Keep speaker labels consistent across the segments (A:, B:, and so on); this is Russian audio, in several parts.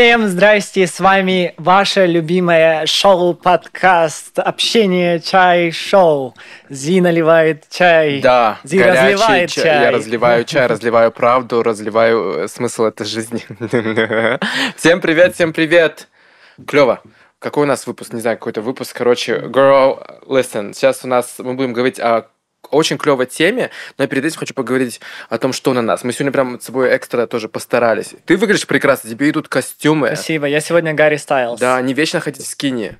A: Всем здрасте, с вами ваше любимое шоу-подкаст «Общение чай-шоу». Зи наливает чай.
B: Да,
A: Зи
B: горячий
A: разливает
B: чай.
A: чай.
B: Я разливаю чай, разливаю правду, разливаю э, смысл этой жизни. Всем привет, всем привет. Клево. Какой у нас выпуск? Не знаю, какой-то выпуск. Короче, girl, listen. Сейчас у нас мы будем говорить о очень клевой теме, но перед этим хочу поговорить о том, что на нас. Мы сегодня прям с собой экстра тоже постарались. Ты выглядишь прекрасно, тебе идут костюмы.
A: Спасибо, я сегодня Гарри Стайлз.
B: Да, не вечно ходить в скине.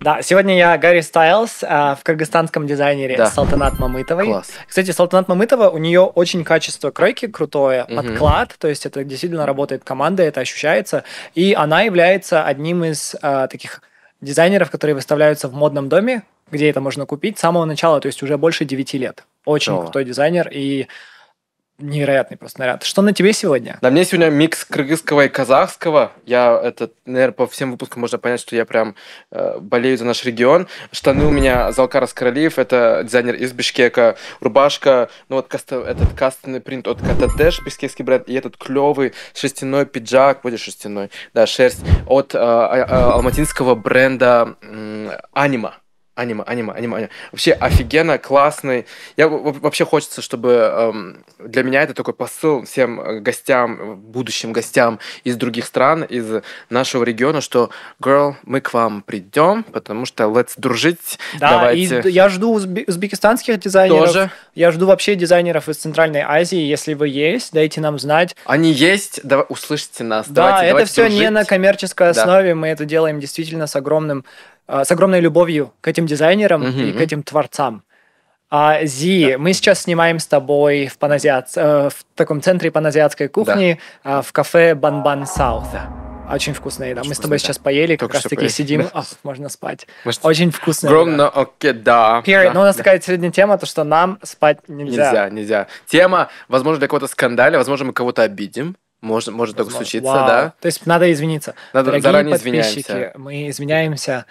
A: Да, сегодня я Гарри Стайлз а, в кыргызстанском дизайнере
B: Да.
A: Салтанат Мамытовой.
B: Класс.
A: Кстати, Салтанат Мамытова, у нее очень качество кройки крутое,
B: Мгм.
A: подклад, то есть это действительно работает команда, это ощущается. И она является одним из а, таких дизайнеров, которые выставляются в модном доме, где это можно купить с самого начала, то есть уже больше 9 лет. Очень
B: Клево.
A: крутой дизайнер и невероятный просто наряд. Что на тебе сегодня?
B: На мне сегодня микс кыргызского и казахского. Я это, наверное, по всем выпускам можно понять, что я прям э, болею за наш регион. Штаны у меня Залкар Аскаралиев, это дизайнер из Бишкека. Рубашка, ну вот каста- этот кастомный принт от Катадеш, бишкекский бренд. И этот клевый шерстяной пиджак, будет шерстяной, да, шерсть, от э, а- а- алматинского бренда м, Анима. Анима, анима, анима, анима. Вообще офигенно, классный. Я вообще хочется, чтобы эм, для меня это такой посыл всем э, гостям, будущим гостям из других стран, из нашего региона, что, girl, мы к вам придем, потому что let's дружить.
A: Да,
B: Давайте.
A: и я жду узбе- узбекистанских дизайнеров.
B: Тоже.
A: Я жду вообще дизайнеров из Центральной Азии. Если вы есть, дайте нам знать.
B: Они есть, давай, услышите нас.
A: Да,
B: давайте,
A: это
B: давайте
A: все не
B: дружить.
A: на коммерческой
B: Да.
A: основе. Мы это делаем действительно с огромным, с огромной любовью к этим дизайнерам и
B: Мгм.
A: к этим творцам. А, Зи, мы сейчас снимаем с тобой в, паназиат, э, в таком центре паназиатской кухни э, в кафе Банбан Саут. Очень вкусная еда.
B: Очень
A: мы с тобой
B: вкусно,
A: сейчас поели, как
B: Только
A: раз
B: что
A: таки
B: поели.
A: сидим.
B: Да.
A: Ах, можно спать.
B: Может,
A: Очень вкусная еда.
B: no, окей, да.
A: Period.
B: да,
A: Но у нас
B: да.
A: такая сегодня тема, то что нам спать нельзя.
B: Нельзя, нельзя. Тема, возможно, для кого-то скандали, возможно, мы кого-то обидим. Может, может
A: Возможно.
B: случиться,
A: Вау.
B: да.
A: То есть надо извиниться.
B: Надо
A: Дорогие
B: заранее
A: подписчики,
B: извиняемся.
A: мы извиняемся а,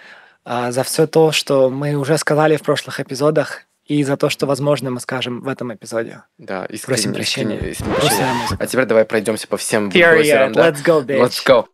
A: за все то, что мы уже сказали в прошлых эпизодах, и за то, что, возможно, мы скажем в этом эпизоде.
B: Да, искренне,
A: Просим прощения.
B: искренне, искренне прощения. А теперь давай пройдемся по всем
A: Period.
B: да?
A: Let's go, bitch.
B: Let's go.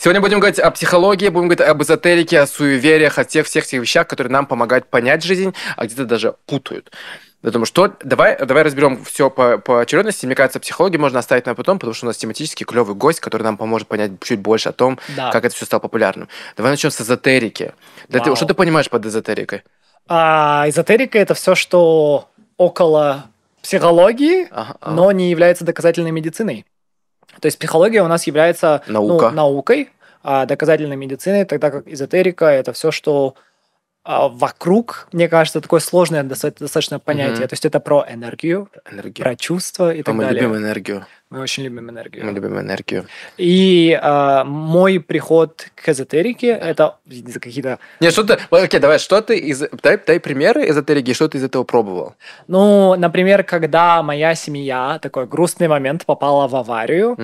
B: Сегодня будем говорить о психологии, будем говорить об эзотерике, о суевериях, о тех всех тех вещах, которые нам помогают понять жизнь, а где-то даже путают. Поэтому что, давай, давай разберем все по, по очередности. Мне кажется, психологию можно оставить на потом, потому что у нас тематически клевый гость, который нам поможет понять чуть больше о том,
A: Да.
B: как это все стало популярным. Давай начнем с эзотерики. Да ты- что ты понимаешь под эзотерикой?
A: А эзотерика это все, что около психологии,
B: Ага, ага.
A: но не является доказательной медициной. То есть психология у нас является ну,
B: Наука.
A: наукой, а доказательной медициной, тогда как эзотерика это все, что вокруг, мне кажется, такое сложное доста- достаточно понятие.
B: Мгм.
A: То есть это про энергию,
B: Энергия.
A: про чувства и
B: А
A: так
B: мы
A: далее.
B: любим энергию.
A: Мы очень любим энергию.
B: Мы любим энергию.
A: И а, мой приход к эзотерике это за какие-то.
B: Не, что ты... вот, Окей, давай, что ты из... Дай, дай примеры эзотерики, что ты из этого пробовал?
A: Ну, например, когда моя семья, такой грустный момент, попала в аварию,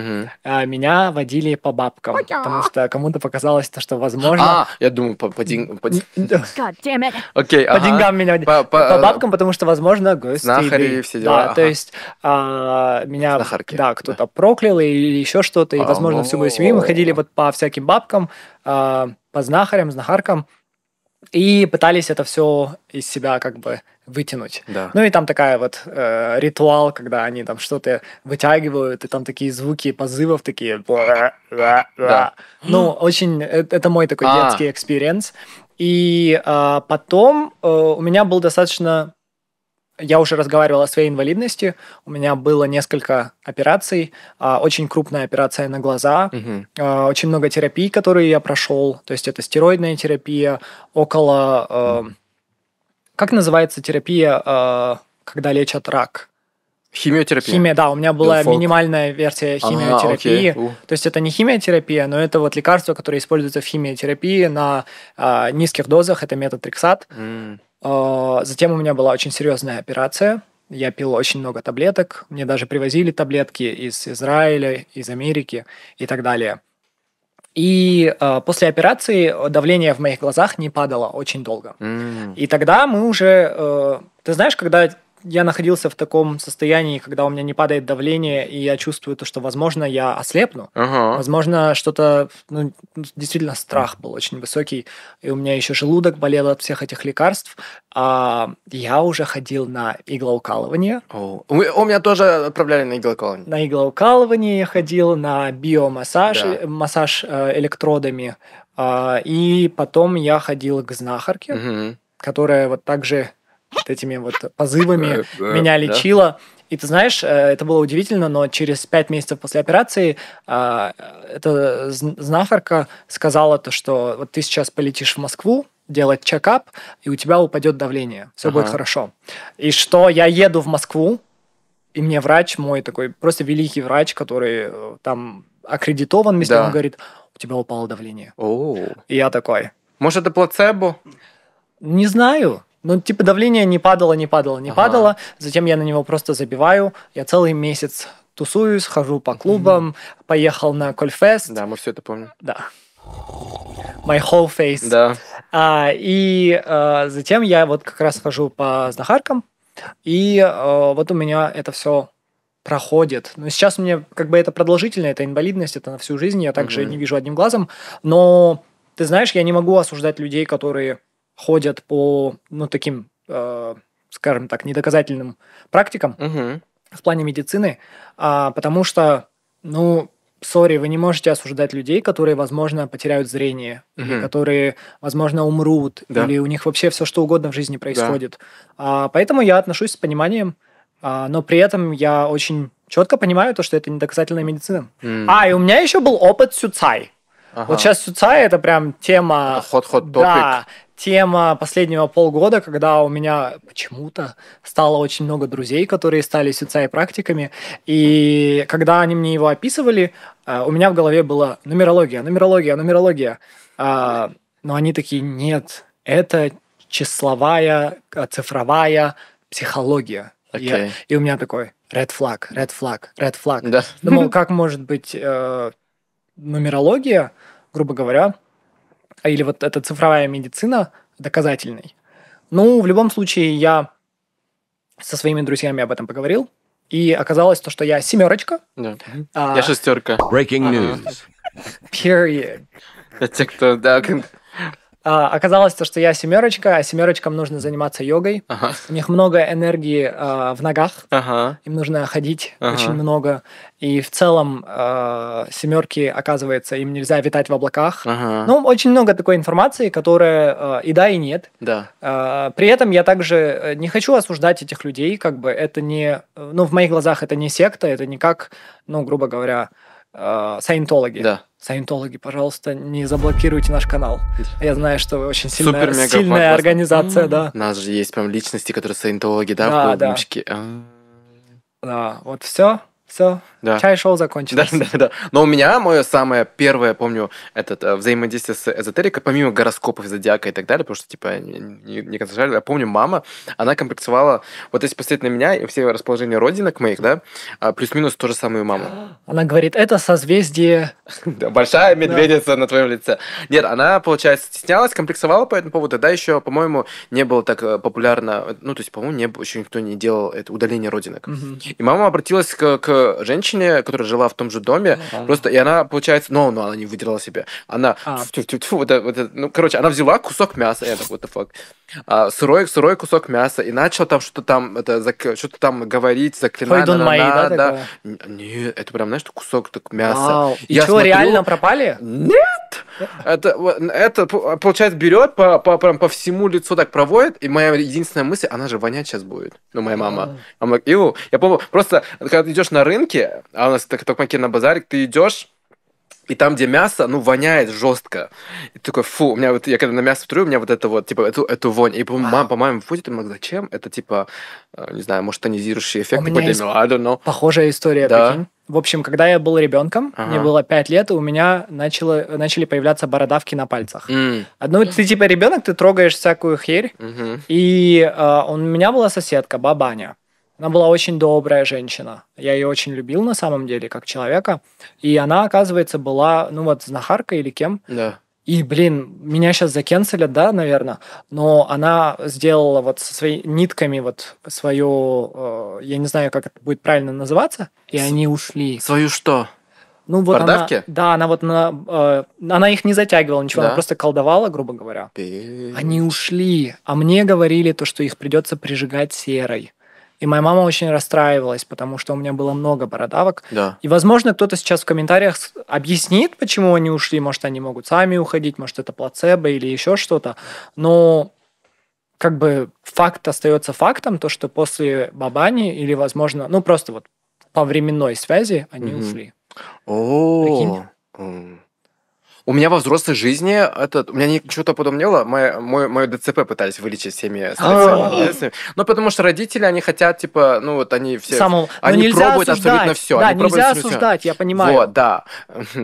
A: а, меня водили по бабкам, потому что кому-то показалось, то, что возможно.
B: А, я думаю, по, по, ден- по-
C: God damn it.
B: Окей,
A: По
B: ага.
A: деньгам меня водили.
B: По-
A: По,
B: по-
A: бабкам, потому что, возможно, гости.
B: знахари, все дела,
A: Да,
B: ага.
A: то есть а, меня
B: Знахарки,
A: да, кто-то проклял или еще что-то, и,
B: А,
A: возможно, всю мою семью. Мы ходили вот по всяким бабкам, а, по знахарям, знахаркам, и пытались это все из себя как бы вытянуть.
B: Да.
A: Ну и там такая вот э, ритуал, когда они там что-то вытягивают, и там такие звуки позывов такие.
B: Да.
A: Ну, очень, э, это мой такой
B: А.
A: детский experience. И а, потом э, у меня был достаточно... Я уже разговаривал о своей инвалидности. У меня было несколько операций. а, Очень крупная операция на глаза. А, Очень много терапий, которые я прошел. То есть это стероидная терапия, около... э, Как называется терапия, э, когда лечат рак?
B: Химиотерапия.
A: Химия, да, у меня была
B: Билфолк.
A: минимальная версия химиотерапии.
B: окей. У.
A: То есть это не химиотерапия, но это вот лекарство, которое используется в химиотерапии на а, низких дозах. Это метотрексат.
B: М.
A: А, затем у меня была очень серьезная операция. Я пил очень много таблеток. Мне даже привозили таблетки из Израиля, из Америки и так далее. И а, после операции давление в моих глазах не падало очень долго.
B: М.
A: И тогда мы уже... э, ты знаешь, когда я находился в таком состоянии, когда у меня не падает давление, и я чувствую то, что, возможно, я ослепну.
B: Ага.
A: Возможно, что-то, ну, действительно, страх был очень высокий, и у меня еще желудок болел от всех этих лекарств. А я уже ходил на иглоукалывание.
B: О, У меня тоже отправляли на иглоколонию.
A: На иглоукалывание я ходил, на биомассаж,
B: Да.
A: э, массаж э, электродами. А, И потом я ходил к знахарке,
B: Мгм.
A: которая вот также вот этими вот позывами меня лечила. И ты знаешь, э, это было удивительно, но через пять месяцев после операции а, эта зн- знахарка сказала то, что вот ты сейчас полетишь в Москву делать чекап, и у тебя упадет давление, все будет
B: Ага.
A: хорошо. И что я еду в Москву, и мне врач мой такой, просто великий врач, который э, там аккредитован, везде,
B: Да.
A: он говорит, у тебя упало давление.
B: О.
A: И я такой,
B: Может, это плацебо?
A: не знаю. Ну, типа, давление не падало, не падало, не
B: Ага.
A: падало. Затем я на него просто забиваю. Я целый месяц тусуюсь, хожу по клубам, поехал на Кольфест.
B: Да, мы все это помним.
A: Да. My whole face.
B: Да.
A: А, и а, затем я вот как раз хожу по знахаркам, и а, вот у меня это все проходит. Но сейчас у меня как бы это продолжительно, это инвалидность, это на всю жизнь, я также
B: Мгм.
A: не вижу одним глазом. Но ты знаешь, я не могу осуждать людей, которые ходят по, ну, таким, э, скажем так, недоказательным практикам
B: Мгм.
A: в плане медицины, а, потому что, ну, сори, вы не можете осуждать людей, которые, возможно, потеряют зрение, или
B: Мгм.
A: которые, возможно, умрут,
B: Да.
A: или у них вообще все что угодно в жизни происходит. А, поэтому я отношусь с пониманием, а, но при этом я очень четко понимаю то, что это недоказательная медицина.
B: М.
A: А, и у меня еще был опыт сюцай.
B: Ага.
A: Вот сейчас сюцай это прям тема...
B: Ход-ход
A: Да, тема последнего полгода, когда у меня почему-то стало очень много друзей, которые стали сюцай практиками, и когда они мне его описывали, а, у меня в голове была нумерология, нумерология, нумерология. А, Но они такие, нет, это числовая, а, цифровая психология. И я-. И у меня такой red flag, red flag, red flag.
B: Да.
A: Думал, как может быть э, нумерология, грубо говоря, или вот эта цифровая медицина доказательной. Ну, в любом случае, я со своими друзьями об этом поговорил, и оказалось то, что я семерочка.
B: Да.
A: а,
B: Я шестерка.
C: Breaking news.
A: period.
B: Это те, кто... Да,
A: А, оказалось то, что я семерочка, а семерочкам нужно заниматься йогой.
B: Ага.
A: У них много энергии а, в ногах,
B: Ага.
A: им нужно ходить
B: Ага.
A: очень много. И в целом э, семерки, оказывается, им нельзя витать в облаках.
B: Ага.
A: Ну, очень много такой информации, которая э, и да, и нет.
B: Да.
A: Э, При этом я также э, не хочу осуждать этих людей, как бы это не, э, ну, в моих глазах это не секта, это не как, ну, грубо говоря, э, саентологи.
B: Да.
A: Саентологи, пожалуйста, не заблокируйте наш канал. Я знаю, что вы очень сильная,
B: Супер-мега
A: сильная организация, да.
B: У нас же есть прям личности, которые саентологи, да,
A: Да,
B: в
A: да.
B: клубничке. А,
A: Да, вот все, все.
B: Да.
A: Чай-шоу
B: Да,
A: закончилось.
B: да, да. Но у меня мое самое первое, помню, этот э, взаимодействие с эзотерикой, помимо гороскопов, зодиака и так далее, потому что, типа, не, не, не концентрировали. Я помню, мама, она комплексовала, вот если посмотреть на меня и все расположения родинок моих, да, а, плюс-минус то же самое у мамы.
A: Она говорит, это созвездие
B: Да, большая медведица на твоем лице. Нет, она, получается, стеснялась, комплексовала по этому поводу. Тогда еще, по-моему, не было так э, популярно, ну, то есть, по-моему, не, еще никто не делал это удаление родинок. И мама обратилась к, к женщине, которая жила в том же доме, просто, и она, получается, ну, ну, она не выдержала себе. Она,
A: А.
B: тьфу-тьфу-тьфу, вот это- вот это, ну, короче, она взяла кусок мяса, я так, what the fuck, а, сырой, сырой кусок мяса, и начала там что-то там, это, что-то там говорить, заклинать.
A: Хойдун Мэй, да,
B: да. Нет, это прям, знаешь, кусок так мяса.
A: Вау. И
B: Я
A: что,
B: смотрю-
A: реально пропали?
B: Нет! Это, вот, это, получается, берет по, по, прям по всему лицу так проводит, и моя единственная мысль, она же вонять сейчас будет. Ну, моя мама. «Ew». Я помню, просто, когда ты идешь на рынке, а у нас так, только на базаре, ты идешь, и там, где мясо, ну, воняет жестко. И ты такой, фу, у меня вот, я когда на мясо тру, у меня вот это вот, типа, эту, эту вонь. И, по-моему, мама, по-моему, будет, думаю, зачем? Это, типа, э, не знаю, может, тонизирующий эффект
A: У меня есть-
B: ну, I don't know.
A: Похожая история,
B: Да.
A: прикинь. В общем, когда я был ребенком,
B: Ага.
A: мне было 5 лет, и у меня начало, начали появляться бородавки на пальцах.
B: М,
A: Одну, ты типа ребенок, ты трогаешь всякую херь,
B: мгм.
A: и э, у меня была соседка, бабаня. Она была очень добрая женщина. Я ее очень любил на самом деле, как человека. И она, оказывается, была, ну вот, знахаркой или кем.
B: Да.
A: И, блин, меня сейчас закенселят, да, наверное, но она сделала вот со своими нитками вот свою, э, я не знаю, как это будет правильно называться, и они ушли.
B: Свою что?
A: Ну вот
B: Бородавки?
A: она, да, она вот на, э, она их не затягивала, ничего,
B: Да?
A: она просто колдовала, грубо говоря. Они ушли, а мне говорили то, что их придется прижигать серой. И моя мама очень расстраивалась, потому что у меня было много бородавок.
B: Да.
A: И, возможно, кто-то сейчас в комментариях объяснит, почему они ушли. Может, они могут сами уходить, может, это плацебо или еще что-то. Но как бы факт остается фактом, то, что после Бабани или, возможно, ну, просто вот по временной связи они
B: Мгм.
A: ушли.
B: О,
A: Прикинь.
B: м. У меня во взрослой жизни этот, у меня ничего подобного не было. Мое, мой, мое ДЦП пытались вылечить всеми
A: А.
B: средствами. Ну, потому что родители, они хотят, типа, ну, вот они все...
A: Самого- но
B: они
A: нельзя
B: пробуют
A: осуждать.
B: абсолютно все.
A: Да,
B: они пробуют
A: нельзя осуждать, я понимаю.
B: Вот, да.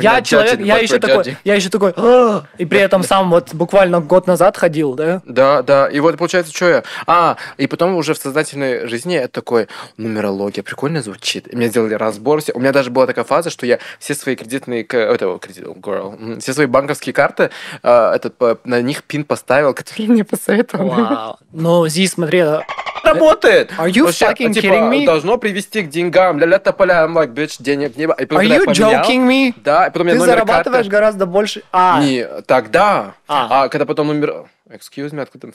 A: Я человек, я еще такой, я еще такой, «А!» и при этом сам вот буквально год назад ходил, да?
B: Да, да. И вот получается, что я... А, и потом уже в сознательной жизни это такой, нумерология, прикольно звучит. И мне сделали разбор. все- У меня даже была такая фаза, что я все свои кредитные... Это, кредит, girl, все свои банковские карты, а, этот, на них пин поставил, который мне посоветовал.
A: Вау. Но Зи, смотри, а,
B: Работает!
A: Are you
B: Вообще,
A: fucking
B: типа,
A: kidding me?
B: должно привести к деньгам. Ля-ля тополя, I'm like, bitch, денег не... было.
A: Are you
B: поменял-
A: joking me?
B: Да, и потом я
A: Ты зарабатываешь
B: карты...
A: гораздо больше. А,
B: Не, тогда.
A: А.
B: А. когда потом номер... Excuse me, откуда?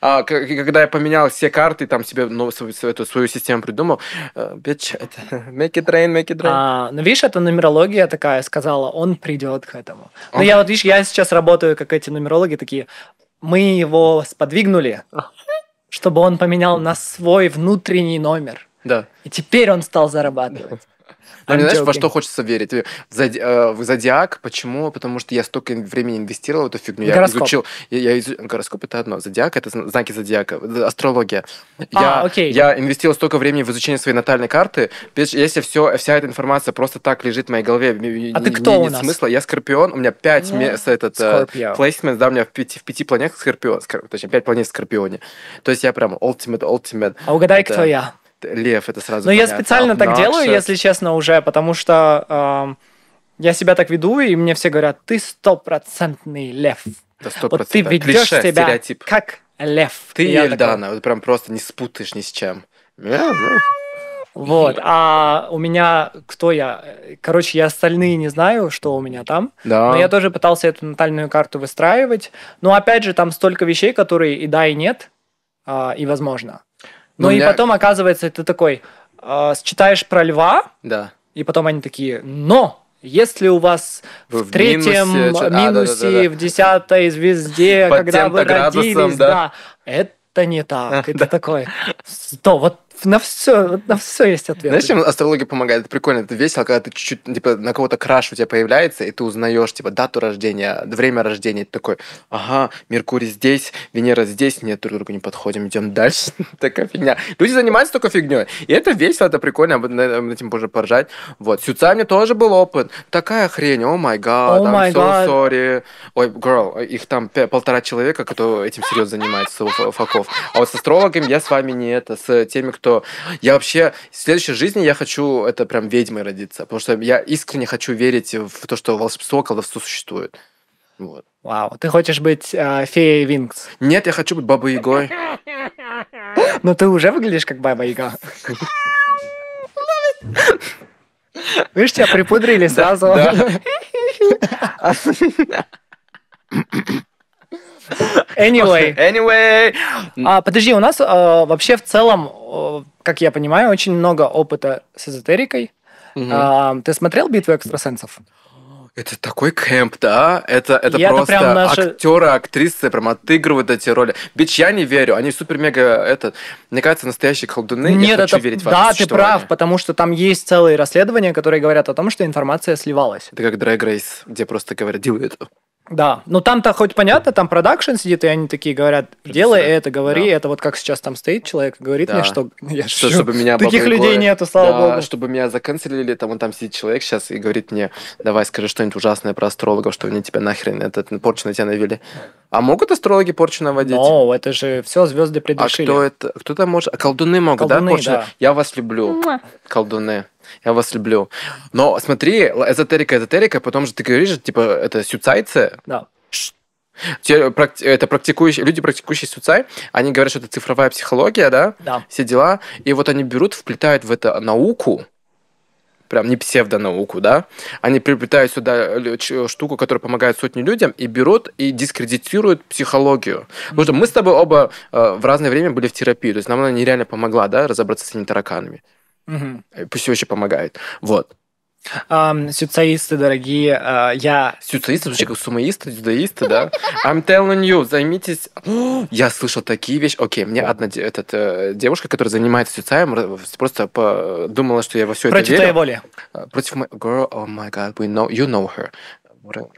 B: а, когда я поменял все карты, там себе ну, свою, эту свою систему придумал, э, bitch, это make it rain, make it rain.
A: А, ну, видишь, это нумерология такая сказала, он придет к этому. Ну,
B: Он-
A: я вот, видишь, я сейчас работаю, как эти нумерологи такие, мы его сподвигнули, чтобы он поменял на свой внутренний номер.
B: Да.
A: И теперь он стал зарабатывать.
B: Но
A: I'm
B: не знаешь, во что хочется верить? В, зоди- э, в зодиак. Почему? Потому что я столько времени инвестировал в эту фигню. Я
A: Гороскоп.
B: изучил. Я, я изу- Гороскоп это одно. Зодиак это зна- знаки зодиака. э, Астрология.
A: А,
B: я,
A: окей.
B: я инвестировал столько времени в изучение своей натальной карты. Если все, вся эта информация просто так лежит в моей голове,
A: А ты кто
B: не-
A: у
B: нет
A: нас?
B: смысла. Я скорпион. У меня пять
A: Ну,
B: мест этот э,
A: Scorpio.
B: placements, да, у меня в пяти, в пяти планетах скорпион. скор- точнее, пять планет в скорпионе. То есть я прям ultimate, ultimate.
A: А угадай,
B: Это
A: кто я.
B: Лев, это сразу
A: Но я
B: понятно.
A: специально так делаю,
B: Obnoxious.
A: если честно, уже, потому что эм, я себя так веду, и мне все говорят, ты стопроцентный лев.
B: Это сто
A: Вот ты ведешь
B: Клише,
A: себя
B: стереотип.
A: как лев.
B: Ты
A: И я такой,
B: Эльдана, вот прям просто не спутаешь ни с чем. Я,
A: Вот, а у меня, кто я? Короче, я остальные не знаю, что у меня там.
B: Да.
A: Но я тоже пытался эту натальную карту выстраивать. Но опять же, там столько вещей, которые и да, и нет, а, и возможно.
B: Ну,
A: и
B: меня-
A: потом, оказывается, ты такой, а, читаешь про льва,
B: Да.
A: и потом они такие, но если у вас
B: Вы
A: в
B: в
A: третьем
B: минусе, а,
A: минусе,
B: да-да-да-да.
A: в десятой звезде,
B: Под
A: когда вы родились,
B: да.
A: да, это не так. Это такой, что, вот на все, на все есть ответ.
B: Знаешь, чем астрология помогает? Это прикольно, это весело, когда ты чуть-чуть, типа, на кого-то краш у тебя появляется, и ты узнаешь, типа, дату рождения, время рождения, ты такой, ага, Меркурий здесь, Венера здесь, нет, друг другу не подходим, идем дальше. Такая фигня. Люди занимаются только фигней. И это весело, это прикольно, об этим можно поржать. Вот. С Юцами тоже был опыт. Такая хрень, о май гад, I'm so sorry. Ой, girl, их там полтора человека, кто этим серьезно занимается, факов. А вот с астрологами я с вами не это, с теми, кто... Я вообще в следующей жизни я хочу это прям ведьмой родиться, потому что я искренне хочу верить в то, что волшебство, колдовство существует. Вот.
A: Вау, ты хочешь быть э, феей Винкс.
B: Нет, я хочу быть бабой Ягой.
A: Но ты уже выглядишь как Баба Яга. Видишь, тебя припудрили сразу. Anyway.
B: Anyway.
A: А, подожди, у нас э, вообще в целом, как я понимаю, очень много опыта с эзотерикой.
B: Мгм.
A: А, ты смотрел «Битву экстрасенсов»?
B: Это такой кэмп, да? Это, это просто
A: прям наши-
B: актеры, актрисы прям отыгрывают эти роли. Бич, я не верю, они супер-мега, это, мне кажется, настоящие колдуны. я хочу
A: это...
B: верить в
A: да, ты прав, потому что там есть целые расследования, которые говорят о том, что информация сливалась.
B: Это как Drag Race, где просто говорят, делай это.
A: Да, ну там-то хоть понятно, там продакшн сидит, и они такие говорят, делай это, говори,
B: да.
A: это вот как сейчас там стоит человек, и говорит
B: Да.
A: мне, что я
B: Что,
A: шучу.
B: чтобы меня
A: Таких людей нету, слава
B: Да,
A: богу.
B: чтобы меня заканцелили, там он там сидит человек сейчас и говорит мне, давай скажи что-нибудь ужасное про астрологов, что они тебя нахрен этот порчу на тебя навели. А могут астрологи порчу наводить?
A: Но это же все звезды
B: А
A: предрешили.
B: кто это? Кто там может? А колдуны могут,
A: Колдуны,
B: да, порчу?
A: да.
B: Я вас люблю, колдуны. Я вас люблю. Но смотри, эзотерика, эзотерика, потом же ты говоришь, типа, это сюцайцы.
A: Да.
B: Это практикующие, люди, практикующие сюцай, они говорят, что это цифровая психология, да?
A: Да.
B: Все дела. И вот они берут, вплетают в это науку, прям не псевдонауку, да? Они приплетают сюда ч- штуку, которая помогает сотни людям, и берут и дискредитируют психологию. Потому что мы с тобой оба э, в разное время были в терапии, то есть нам она нереально помогла, да, разобраться с этими тараканами. Э, Пусть все еще помогает. Вот.
A: Ам, Сюцаисты, дорогие, а, я...
B: Сюцеисты, звучит как сумоисты, дзюдоисты, да? I'm telling you, займитесь... Я слышал такие вещи. Окей, мне одна этот, э, девушка, которая занимается сюцаем, просто по- думала, что я во все это
A: Против
B: верю.
A: твоей воли.
B: А, Против моей... Girl, oh my god, we know... You know her.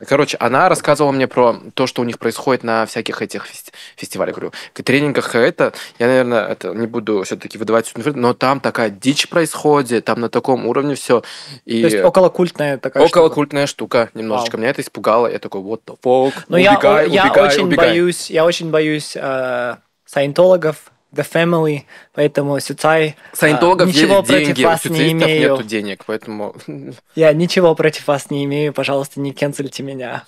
B: Короче, она рассказывала мне про то, что у них происходит на всяких этих фести- фестивалях. Говорю, к тренингах это, я, наверное, это не буду все-таки выдавать всю информацию, но там такая дичь происходит, там на таком уровне все. И
A: То есть околокультная такая
B: около
A: штука.
B: штука немножечко. Меня это испугало. Я такой, what the fuck?
A: Но я,
B: убегай,
A: я
B: убегай,
A: очень
B: убегай.
A: боюсь, я очень боюсь э, саентологов, The Family, поэтому Сюцай...
B: Саентологов
A: ничего
B: есть
A: против
B: деньги, у
A: вас не имею.
B: нету денег, поэтому...
A: Я ничего против вас не имею, пожалуйста, не кенсельте меня.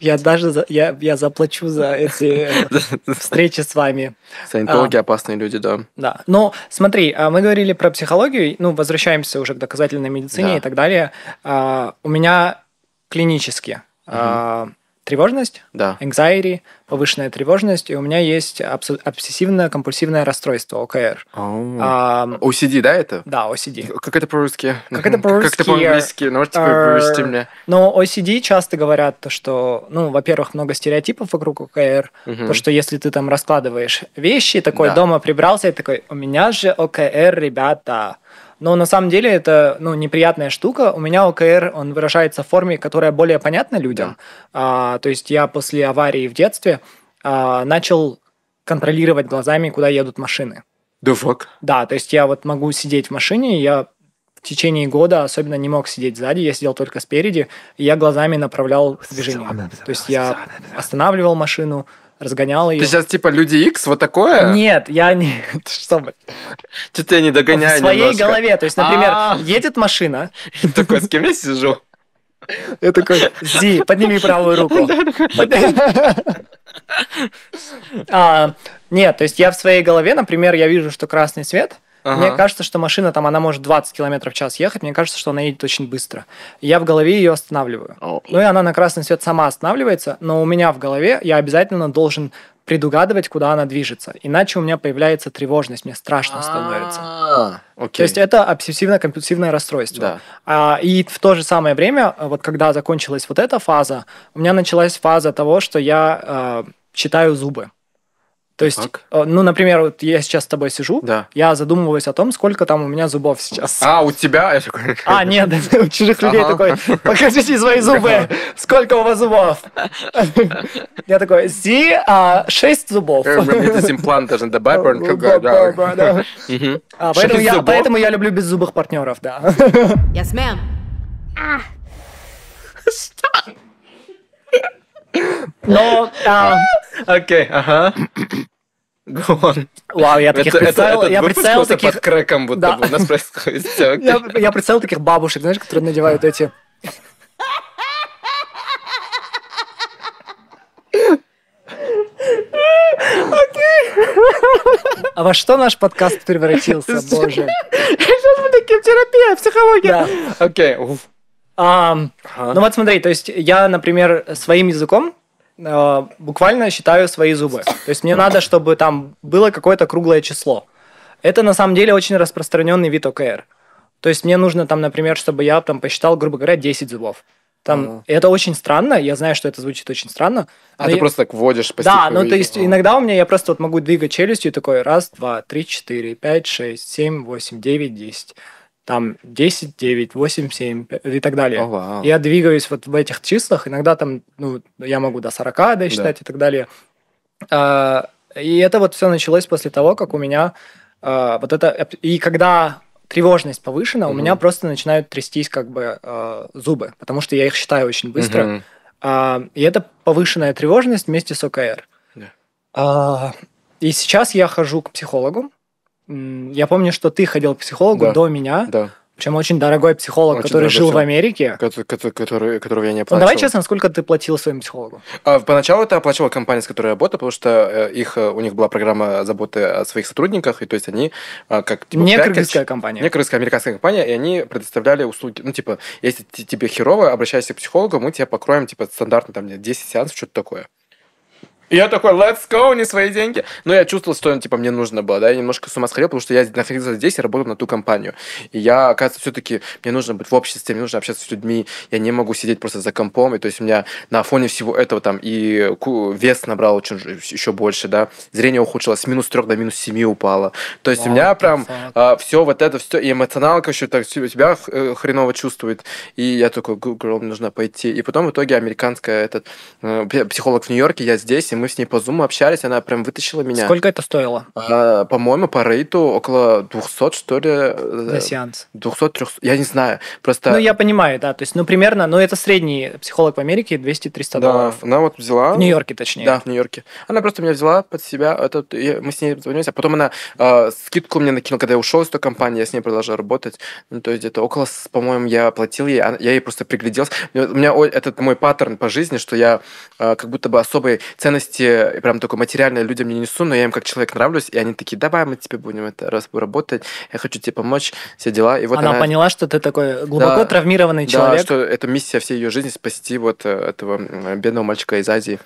A: Я даже за- я, я заплачу за эти встречи с вами.
B: Саентологи опасные люди, да.
A: Да. Но смотри, а, мы говорили про психологию, ну, возвращаемся уже к доказательной медицине
B: Да.
A: и так далее. А, У меня клинически а, тревожность,
B: Да.
A: anxiety, повышенная тревожность, и у меня есть обс- обсессивно-компульсивное расстройство, ОКР. А,
B: OCD, да, это?
A: да, OCD.
B: Как это по-русски?
A: Как это по-русски?
B: Как это по-английски? Ну,
A: Э,
B: повести мне.
A: Но OCD часто говорят, то, что, ну, во-первых, много стереотипов вокруг ОКР, то, что если ты там раскладываешь вещи, такой
B: Да.
A: дома прибрался, и такой, у меня же ОКР, ребята. Но на самом деле это ну, неприятная штука. У меня ОКР, он выражается в форме, которая более понятна людям. А, то есть я после аварии в детстве а, начал контролировать глазами, куда едут машины.
B: The fuck?
A: Да, то есть я вот могу сидеть в машине, я в течение года особенно не мог сидеть сзади, я сидел только спереди, и я глазами направлял движение. То есть я останавливал машину, разгонял ее.
B: Ты сейчас типа Люди X, вот такое?
A: Нет, я не... Что бы?
B: Что-то я не догоняю
A: в своей
B: немножко.
A: голове. То есть, например,
B: А.
A: едет машина,
B: Такой, с кем я сижу?
A: я такой, Зи, подними правую руку. А, Нет, то есть я в своей голове, например, я вижу, что красный свет, Мне
B: Ага.
A: кажется, что машина там, она может 20 км в час ехать, мне кажется, что она едет очень быстро. Я в голове ее останавливаю. Ну и она на красный свет сама останавливается, но у меня в голове я обязательно должен предугадывать, куда она движется. Иначе у меня появляется тревожность, мне страшно становится.
B: Окей.
A: То есть это обсессивно-компульсивное расстройство.
B: Да.
A: А, и в то же самое время, вот когда закончилась вот эта фаза, у меня началась фаза того, что я э, считаю зубы. То есть,
B: Так.
A: э, ну, например, вот я сейчас с тобой сижу,
B: Да.
A: я задумываюсь о том, сколько там у меня зубов сейчас.
B: А, у тебя? Я такой,
A: А, нет, у чужих людей
B: Ага.
A: такой, покажите свои зубы, сколько у вас зубов? Я такой, зи, а, шесть зубов.
B: э, здесь имплант должен добавить.
A: А, Поэтому я люблю беззубых партнеров, да.
C: Yes, ma'am.
A: Но, а,
B: Окей, ага.
A: Вау, я таких
B: Это- это-
A: представил,
B: этот
A: я представил таких,
B: под крэком будто
A: Да.
B: бы у нас происходит.
A: Я, я представил таких бабушек, знаешь, которые надевают эти. А во что наш подкаст превратился, боже?
B: Сейчас мы такие терапия, психология. Окей. уф.
A: Ам,
B: Ага.
A: Ну вот смотри, то есть я, например, своим языком э, буквально считаю свои зубы. То есть мне надо, чтобы там было какое-то круглое число. Это на самом деле очень распространенный вид ОКР. То есть мне нужно там, например, чтобы я там посчитал, грубо говоря, 10 зубов. Там,
B: Ага.
A: это очень странно, я знаю, что это звучит очень странно.
B: А ты
A: я-
B: просто так вводишь по
A: Да, ну то есть
B: О.
A: иногда у меня я просто вот могу двигать челюстью такой раз, два, три, четыре, пять, шесть, семь, восемь, девять, десять. Там 10, 9, 8, 7 и так далее.
B: О, вау.
A: Я двигаюсь вот в этих числах, иногда там, ну, я могу до 40 досчитать и так далее. А, и это вот все началось после того, как у меня а, вот это... И когда тревожность повышена, у
B: Мгм.
A: меня просто начинают трястись как бы а, зубы, потому что я их считаю очень быстро. А, и это повышенная тревожность вместе с ОКР.
B: Да.
A: А, и сейчас я хожу к психологу. Я помню, что ты ходил к психологу
B: Да.
A: до меня.
B: Да.
A: Причем очень дорогой психолог,
B: Очень
A: который жил в
B: психолог.
A: Америке.
B: Который, которого я не
A: Ну,
B: оплачивал.
A: давай честно, сколько ты платил своему психологу?
B: А, Поначалу это оплачивала компания, с которой я работал, потому что э, их, э, у них была программа заботы о своих сотрудниках, и то есть они а, как типа,
A: Не кыргызская компания.
B: Не кыргызская, американская компания, и они предоставляли услуги. Ну, типа, если тебе херово, обращайся к психологу, мы тебе покроем, типа, стандартно, там, 10 сеансов, что-то такое. И я такой, let's go, не свои деньги. Но я чувствовал, что, типа, мне нужно было, да, я немножко с ума сходил, потому что я находился здесь и работал на ту компанию. И я, оказывается, все-таки, мне нужно быть в обществе, мне нужно общаться с людьми, я не могу сидеть просто за компом, и то есть у меня на фоне всего этого там и вес набрал очень еще больше, да, зрение ухудшилось, с минус 3 до минус 7 упало. То есть у
A: What
B: меня прям
A: fuck?
B: все вот это, все, и эмоционалка еще так себя э, хреново чувствует. И я такой, «Good girl, мне нужно пойти. И потом в итоге американская этот э, психолог в Нью-Йорке, я здесь, и мы с ней по зуму общались, она прям вытащила меня.
A: Сколько это стоило
B: А, по-моему, по рейту около 200, что ли. э,
A: за сеанс?
B: 200-300, я не знаю. Просто...
A: Ну, я понимаю, да. То есть, ну, примерно, ну, это средний психолог в Америке 200-300
B: да,
A: долларов.
B: она вот взяла...
A: В Нью-Йорке, точнее.
B: Да, в Нью-Йорке. Она просто меня взяла под себя, этот, я- мы с ней позвонились, а потом она э, скидку мне накинула, когда я ушел из той компании, я с ней продолжал работать. Ну, то есть где-то около, по-моему, я платил ей, а я ей просто пригляделся. У меня- У меня этот мой паттерн по жизни, что я э, как будто бы особой ценности, прям такой материальной людям не несу, но я им как человек нравлюсь, и они такие, давай мы тебе будем это раз работать, я хочу тебе помочь, все дела. И вот
A: она,
B: она,
A: поняла, что ты такой глубоко
B: Да.
A: травмированный
B: да,
A: человек.
B: что это миссия всей ее жизни спасти вот э, этого бедного мальчика из Азии.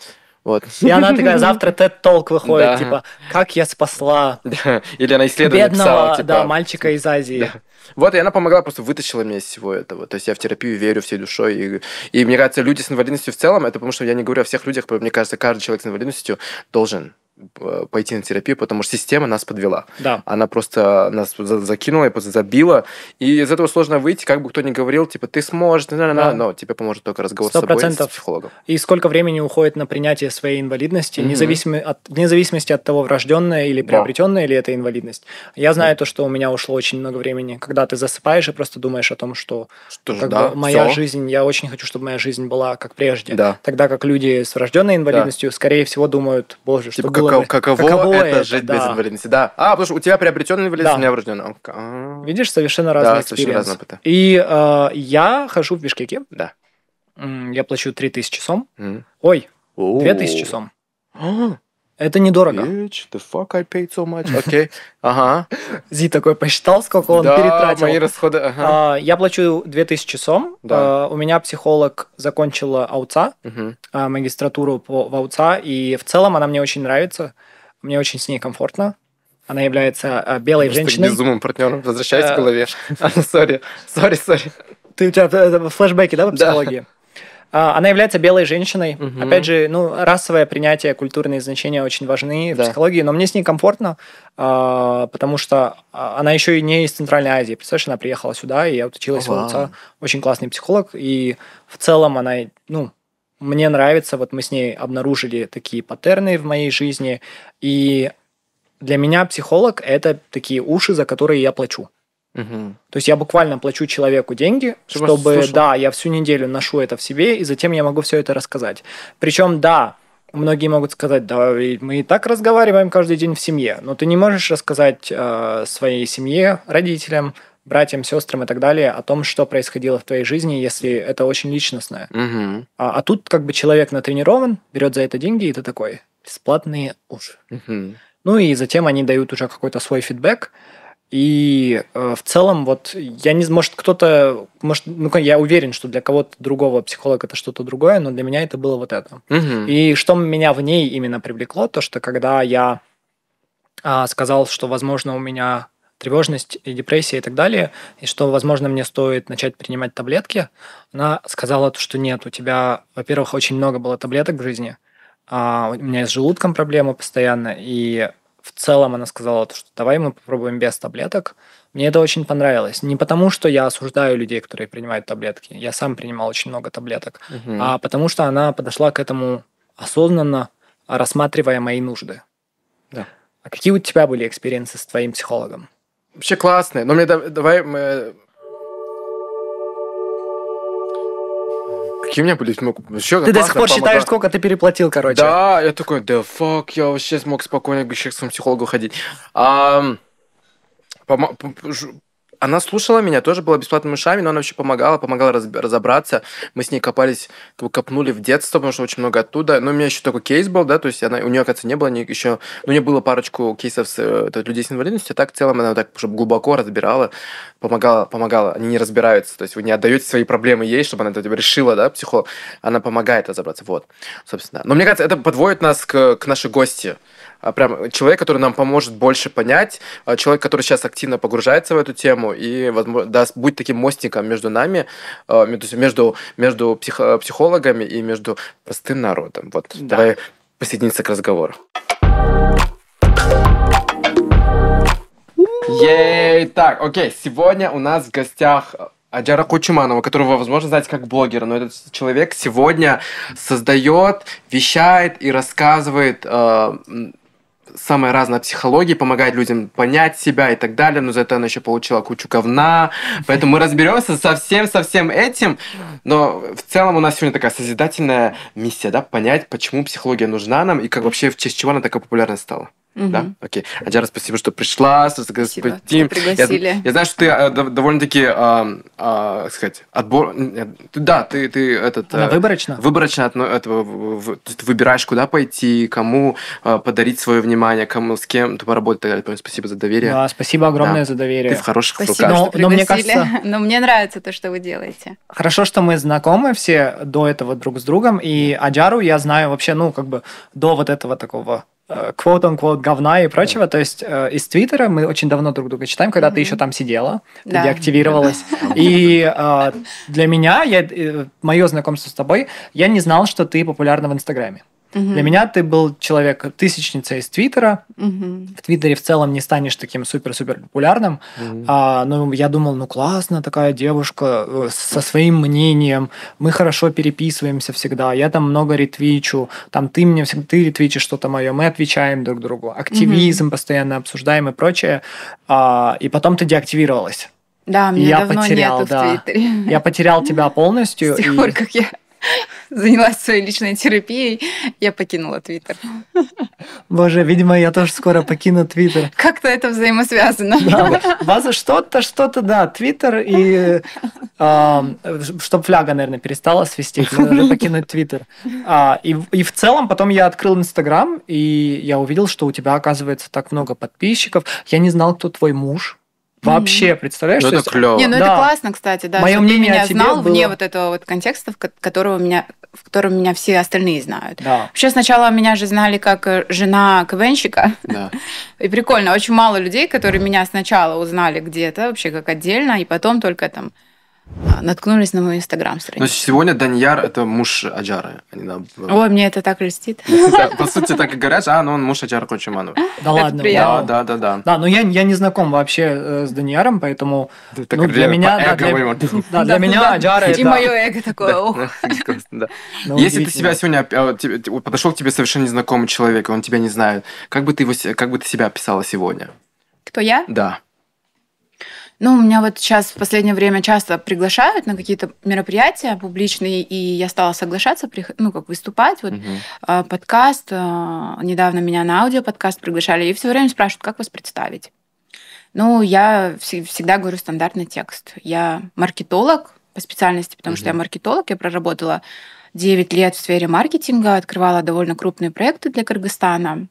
B: Вот.
A: И она такая, завтра TED Talk выходит,
B: Да.
A: типа, как я спасла
B: Да, Или она исследование
A: бедного,
B: писала, типа...
A: да, мальчика из Азии.
B: Да. Вот, и она помогла, просто вытащила меня из всего этого. То есть я в терапию верю всей душой. И, и мне кажется, люди с инвалидностью в целом, это потому что я не говорю о всех людях, мне кажется, каждый человек с инвалидностью должен э, пойти на терапию, потому что система нас подвела.
A: Да.
B: Она просто нас за- закинула и просто забила. И из этого сложно выйти, как бы кто ни говорил, типа, ты сможешь, на
A: Да.
B: но тебе поможет только разговор
A: Сто
B: с собой с психологом.
A: И сколько времени уходит на принятие своей инвалидности,
B: Мгм.
A: независимо от, вне зависимости от того, врожденная или
B: Да.
A: приобретенная ли это инвалидность. Я знаю то, что у меня ушло очень много времени, когда ты засыпаешь и просто думаешь о том, что
B: Что
A: как
B: да,
A: бы, моя
B: всё.
A: жизнь, я очень хочу, чтобы моя жизнь была как прежде.
B: Да.
A: Тогда как люди с врожденной инвалидностью, скорее всего, думают, боже, что
B: Типа,
A: было
B: каково, каково, это, жить без
A: да.
B: инвалидности? Да. А, потому что у тебя приобретенный инвалидность,
A: Да.
B: у меня врожденный. А,
A: Видишь, совершенно
B: Да,
A: разные
B: совершенно
A: experience.
B: разные опыты.
A: И э, я хожу в Бишкеке,
B: Да.
A: Я плачу 3000 сом.
B: М.
A: Ой,
B: О.
A: 2000 сом.
B: А,
A: Это недорого.
B: Bitch, the fuck I paid so much. Окей. Ага.
A: Зи такой посчитал, сколько он
B: да,
A: перетратил.
B: мои расходы. Ага.
A: А, я плачу 2000 сом.
B: Да.
A: А, у меня психолог закончила АУЦА,
B: Мгм.
A: а, магистратуру по в АУЦА, и в целом она мне очень нравится. Мне очень с ней комфортно. Она является а, белой
B: Просто к
A: женщиной.
B: безумным партнерам возвращайся
A: Э,
B: в голове. А, Sorry, sorry, sorry.
A: Ты у тебя э, флешбеки, да, по психологии? А, Она является белой женщиной.
B: Мгм.
A: Опять же, ну, расовое принятие, культурные значения очень важны в
B: Да.
A: психологии, но мне с ней комфортно, а, потому что а, она еще и не из Центральной Азии. Представляешь, она приехала сюда, и я училась в
B: вау.
A: УЦА. Очень классный психолог, и в целом она, ну, мне нравится, вот мы с ней обнаружили такие паттерны в моей жизни, и для меня психолог – это такие уши, за которые я плачу.
B: Мгм.
A: То есть я буквально плачу человеку деньги,
B: Чтобы
A: чтобы,
B: слушал.
A: да, я всю неделю ношу это в себе, и затем я могу все это рассказать. Причем, да, многие могут сказать, да, мы и так разговариваем каждый день в семье, но ты не можешь рассказать э, своей семье, родителям, братьям, сестрам и так далее о том, что происходило в твоей жизни, если это очень личностное.
B: Мгм.
A: А, а тут как бы человек натренирован, берет за это деньги, и ты такой, бесплатные уши.
B: Мгм.
A: Ну и затем они дают уже какой-то свой фидбэк. И э, в целом, вот я не, может, кто-то, может, ну я уверен, что для кого-то другого психолог это что-то другое, но для меня это было вот это.
B: Мгм.
A: И что меня в ней именно привлекло, то что когда я а, сказал, что, возможно, у меня тревожность и депрессия и так далее, и что, возможно, мне стоит начать принимать таблетки, она сказала, то, что нет, у тебя, во-первых, очень много было таблеток в жизни, а, у меня с желудком проблемы постоянно, и в целом она сказала, то, что давай мы попробуем без таблеток. Мне это очень понравилось. Не потому, что я осуждаю людей, которые принимают таблетки. Я сам принимал очень много таблеток
B: Мгм.
A: а потому что она подошла к этому осознанно, рассматривая мои нужды.
B: Да.
A: А какие у тебя были experience ы с твоим психологом?
B: Вообще классные. Но мне да- давай мы... Какие у меня были... вообще
A: Ты до сих пор
B: помогла.
A: считаешь, сколько ты переплатил, короче.
B: Да, я такой, да фак, я вообще смог спокойно к своему психологу ходить. Ам, помо- п- п- ж- она слушала меня, тоже была бесплатными ушами, но она вообще помогала, помогала разобраться. Мы с ней копались, копнули в детство, потому что очень много оттуда. Но у меня еще такой кейс был, да, то есть она, у нее, оказывается, не было ни, еще... Ну, у нее было парочку кейсов с это, людей с инвалидностью, а так в целом она так чтобы глубоко разбирала, помогала, помогала. Они не разбираются, то есть вы не отдаете свои проблемы ей, чтобы она это решила, да, психолог. Она помогает разобраться, вот, собственно. Но мне кажется, это подводит нас к, к нашей гости а прям человек, который нам поможет больше понять, а человек, который сейчас активно погружается в эту тему и возможно, даст, будет таким мостиком между нами, а, между, между психо, психологами и между простым народом. Вот, да. давай присоединиться к разговору. Ей, так, окей, сегодня у нас в гостях Аджара Кучуманова, которого, возможно, знаете как блогера, но этот человек сегодня создает, вещает и рассказывает э, самая разная психология, помогает людям понять себя и так далее, но за это она еще получила кучу говна, поэтому мы разберемся со всем, со всем этим, но в целом у нас сегодня такая созидательная миссия, да, понять, почему психология нужна нам и как вообще в честь чего она такая популярной стала. Угу. Да? Окей. Аджара, спасибо, что пришла. Спасибо, что
C: пригласили.
B: Я, я знаю, что ты э, довольно-таки, э, э, сказать, отбор... Да, ты, ты этот...
A: Она выборочно?
B: Выборочно от, этого, в, ты выбираешь, куда пойти, кому э, подарить свое внимание, кому, с кем ты поработать. Спасибо за доверие.
A: Да, спасибо огромное да. за доверие.
B: Ты в хороших
C: спасибо,
B: руках.
C: Но, но мне кажется... Но мне нравится то, что вы делаете.
A: Хорошо, что мы знакомы все до этого друг с другом, и Аджару я знаю вообще, ну, как бы до вот этого такого quote-unquote говна и прочего. То есть э, из Твиттера мы очень давно друг друга читаем, когда mm-hmm. ты еще там сидела, да. ты деактивировалась. И э, для меня, я, э, мое знакомство с тобой, я не знал, что ты популярна в Инстаграме. Угу. Для меня ты был человек тысячница из Твиттера. Угу. В Твиттере в целом не станешь таким супер-супер популярным. Угу. А, но я думал, ну классно, такая девушка э, со своим мнением. Мы хорошо переписываемся всегда. Я там много ретвичу. Там ты мне ты ретвичишь что-то мое, мы отвечаем друг другу. Активизм угу. постоянно обсуждаем и прочее. А, и потом ты деактивировалась.
C: Да, меня я давно потерял, нету да. в Твиттере.
A: Я потерял тебя полностью.
C: С тех и... пор, как я занялась своей личной терапией, я покинула Твиттер.
A: Боже, видимо, я тоже скоро покину Твиттер.
C: Как-то это взаимосвязано.
A: Да, база что-то, что-то, да, Твиттер и... Э, чтоб фляга, наверное, перестала свистеть, надо покинуть Твиттер. А, и, и в целом потом я открыл Инстаграм, и я увидел, что у тебя, оказывается, так много подписчиков. Я не знал, кто твой муж. Вообще, представляешь?
B: Ну, это клево.
C: Не, ну да. это классно, кстати, да.
A: Мое мнение
C: меня
A: о тебе
C: знал
A: было...
C: вне вот этого вот контекста, в которого меня, в котором меня все остальные знают.
A: Да.
C: Вообще сначала меня же знали как э, жена КВНщика.
B: Да.
C: И прикольно, очень мало людей, которые меня сначала узнали где-то, вообще как отдельно, и потом только там наткнулись на мой инстаграм страницу.
B: Но сегодня Даньяр это муж Аджары. Они, да,
C: Ой, мне это так льстит.
B: По сути, так и говорят, а, ну он муж Аджара Кочуманова.
A: Да ладно.
B: Да, да, да, да.
A: Да, но я, я не знаком вообще э, с Даньяром, поэтому ну, для меня... Да, для, для меня Аджара это...
C: И мое эго такое, ох.
B: Ну, Если ты себя сегодня... Э, подошел к тебе совершенно незнакомый человек, он тебя не знает, как бы ты его, как бы ты себя описала сегодня?
C: Кто я?
B: Да.
C: Ну, меня вот сейчас в последнее время часто приглашают на какие-то мероприятия публичные, и я стала соглашаться, ну, как выступать. Вот угу. подкаст, а, недавно меня на аудиоподкаст приглашали, и все время спрашивают, как вас представить. Ну, я всегда говорю стандартный текст. Я маркетолог по специальности, потому угу. что я маркетолог, я проработала 9 лет в сфере маркетинга, открывала довольно крупные проекты для Кыргызстана.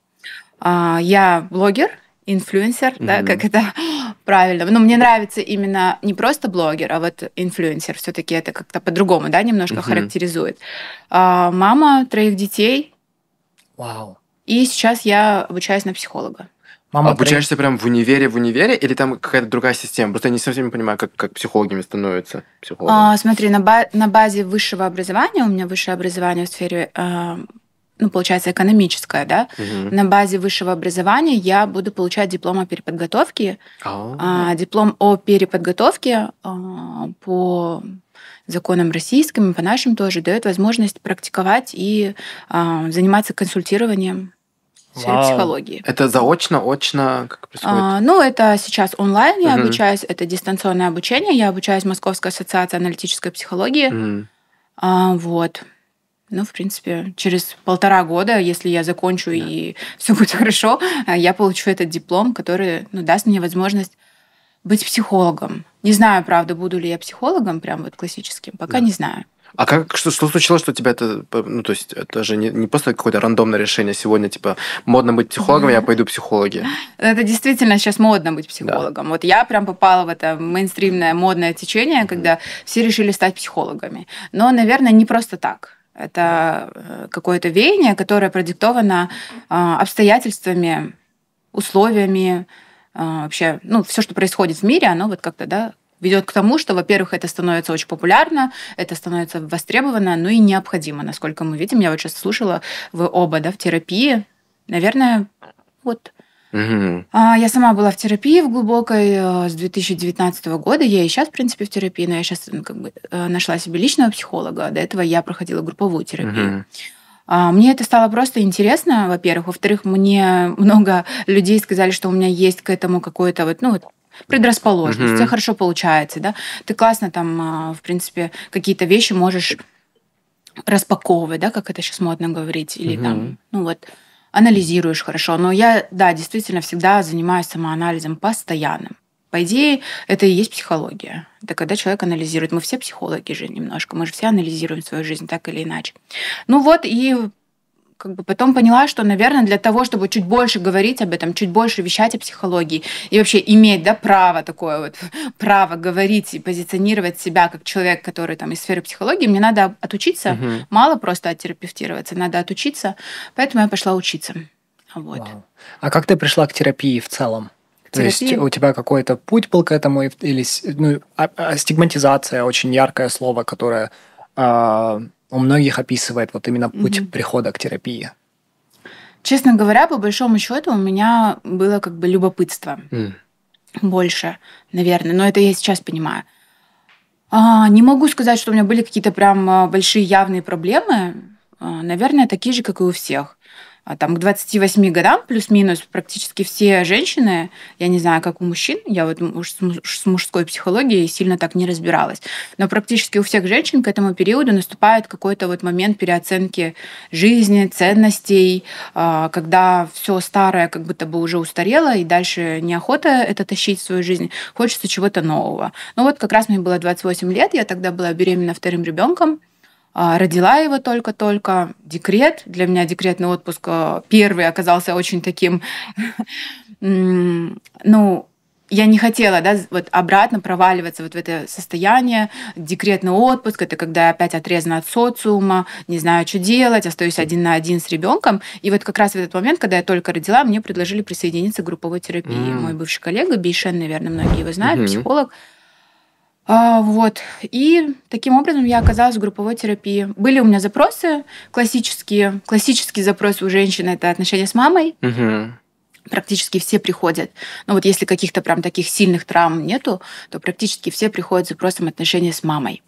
C: А, я блогер, инфлюенсер, mm-hmm. да, как это правильно. Но мне нравится именно не просто блогер, а вот инфлюенсер. Все-таки это как-то по-другому, да, немножко mm-hmm. характеризует. А, мама троих детей.
A: Вау.
C: И сейчас я обучаюсь на психолога.
B: Мама Обучаешься троих... прям в универе, в универе, или там какая-то другая система? Просто я не совсем понимаю, как, как психологами становятся.
C: А, смотри, на, ба- на базе высшего образования, у меня высшее образование в сфере э, ну, получается, экономическое, да, угу. на базе высшего образования я буду получать диплом о переподготовке. А, диплом о переподготовке а, по законам российским и по нашим тоже дает возможность практиковать и а, заниматься консультированием сфере психологии.
B: Это заочно, очно, как происходит? А,
C: ну, это сейчас онлайн я угу. обучаюсь, это дистанционное обучение. Я обучаюсь в Московской ассоциации аналитической психологии. Угу. А, вот. Ну, в принципе, через полтора года, если я закончу да. и все будет хорошо, я получу этот диплом, который ну, даст мне возможность быть психологом. Не знаю, правда, буду ли я психологом, прям вот классическим, пока да. не знаю.
B: А как что, что случилось, что тебя это, ну то есть это же не, не просто какое-то рандомное решение сегодня, типа модно быть психологом, я пойду психологи.
C: Это действительно сейчас модно быть психологом. Да. Вот я прям попала в это мейнстримное модное течение, когда все решили стать психологами. Но, наверное, не просто так. Это э, какое-то веяние, которое продиктовано а, обстоятельствами, условиями, а, вообще, ну, все, что происходит в мире, оно вот как-то, да, ведет к тому, что, во-первых, это становится очень популярно, это становится востребовано, ну и необходимо, насколько мы видим. Я вот сейчас слушала, вы оба, да, в терапии. Наверное, вот. Угу. Я сама была в терапии в глубокой э, с 2019 года. Я и сейчас, в принципе, в терапии, но я сейчас как бы э, нашла себе личного психолога. До этого я проходила групповую терапию. Угу. Мне это стало просто интересно, во-первых. Во-вторых, мне много людей сказали, что у меня есть к этому какое-то вот, ну, предрасположенность, mm-hmm. у тебя хорошо получается, да, ты классно там, а, в принципе, какие-то вещи можешь распаковывать, да, как это сейчас модно говорить, или mm-hmm. там, ну вот, анализируешь хорошо. Но я, да, действительно всегда занимаюсь самоанализом постоянным. По идее, это и есть психология. Это когда человек анализирует. Мы все психологи же немножко. Мы же все анализируем свою жизнь так или иначе. Ну вот, и как бы потом поняла, что, наверное, для того, чтобы чуть больше говорить об этом, чуть больше вещать о психологии и вообще иметь да, право такое вот, право говорить и позиционировать себя как человек, который там из сферы психологии, мне надо отучиться. Угу. Мало просто оттерапевтироваться, надо отучиться. Поэтому я пошла учиться. Вот. Вау.
A: А как ты пришла к терапии в целом? То есть у тебя какой-то путь был к этому, или ну, а, а, стигматизация очень яркое слово, которое а, у многих описывает вот именно путь угу. прихода к терапии.
C: Честно говоря, по большому счету у меня было как бы любопытство mm. больше, наверное, но это я сейчас понимаю. А, не могу сказать, что у меня были какие-то прям а, большие явные проблемы. А, наверное, такие же, как и у всех. А там к 28 годам плюс-минус практически все женщины, я не знаю, как у мужчин, я вот с мужской психологией сильно так не разбиралась, но практически у всех женщин к этому периоду наступает какой-то вот момент переоценки жизни, ценностей, а, когда все старое как будто бы уже устарело, и дальше неохота это тащить в свою жизнь, хочется чего-то нового. Ну вот как раз мне было 28 лет, я тогда была беременна вторым ребенком, родила его только-только. Декрет. Для меня декретный отпуск а, первый оказался очень таким, ну, я не хотела, да, вот обратно проваливаться вот в это состояние. Декретный отпуск это когда я опять отрезана от социума, не знаю, что делать, остаюсь один на один с ребенком. И вот как раз в этот момент, когда я только родила, мне предложили присоединиться к групповой терапии. Mm. Мой бывший коллега Бейшен, наверное, многие его знают, mm-hmm. психолог, а, вот. И таким образом я оказалась в групповой терапии. Были у меня запросы классические. Классический запрос у женщины – это отношения с мамой. Угу. Практически все приходят. Ну вот если каких-то прям таких сильных травм нету, то практически все приходят с запросом отношения с мамой.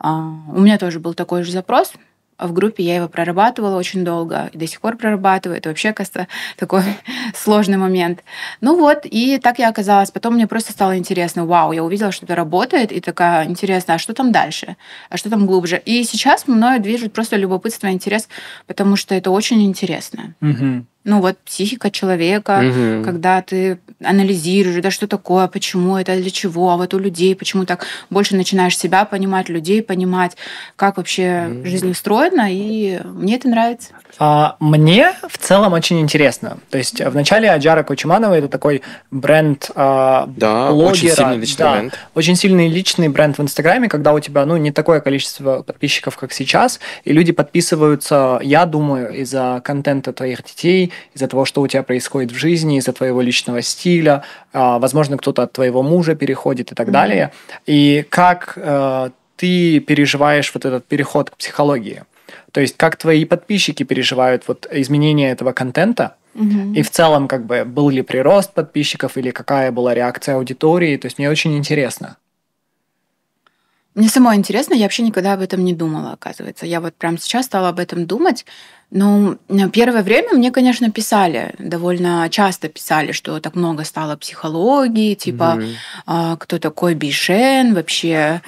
C: А, у меня тоже был такой же запрос – в группе я его прорабатывала очень долго, и до сих пор прорабатываю. Это вообще, кажется, такой сложный момент. Ну вот, и так я оказалась. Потом мне просто стало интересно, вау, я увидела, что это работает, и такая, интересно, а что там дальше? А что там глубже? И сейчас мною движет просто любопытство и интерес, потому что это очень интересно. Угу ну вот психика человека, угу. когда ты анализируешь, да, что такое, почему это, для чего, а вот у людей почему так, больше начинаешь себя понимать, людей понимать, как вообще угу. жизнь устроена, и мне это нравится.
A: А, мне в целом очень интересно. То есть вначале Аджара Кучуманова это такой бренд а,
B: да, блогера. очень сильный личный да, бренд.
A: Очень сильный личный бренд в Инстаграме, когда у тебя ну, не такое количество подписчиков, как сейчас, и люди подписываются, я думаю, из-за контента твоих детей, из-за того, что у тебя происходит в жизни, из-за твоего личного стиля, а, возможно, кто-то от твоего мужа переходит и так mm-hmm. далее. И как а, ты переживаешь вот этот переход к психологии? То есть как твои подписчики переживают вот изменение этого контента, угу. и в целом как бы был ли прирост подписчиков или какая была реакция аудитории, то есть мне очень интересно.
C: Мне самой интересно, я вообще никогда об этом не думала, оказывается. Я вот прямо сейчас стала об этом думать. Ну, первое время мне, конечно, писали, довольно часто писали, что так много стало психологии, типа, mm-hmm. а, кто такой Бишен вообще.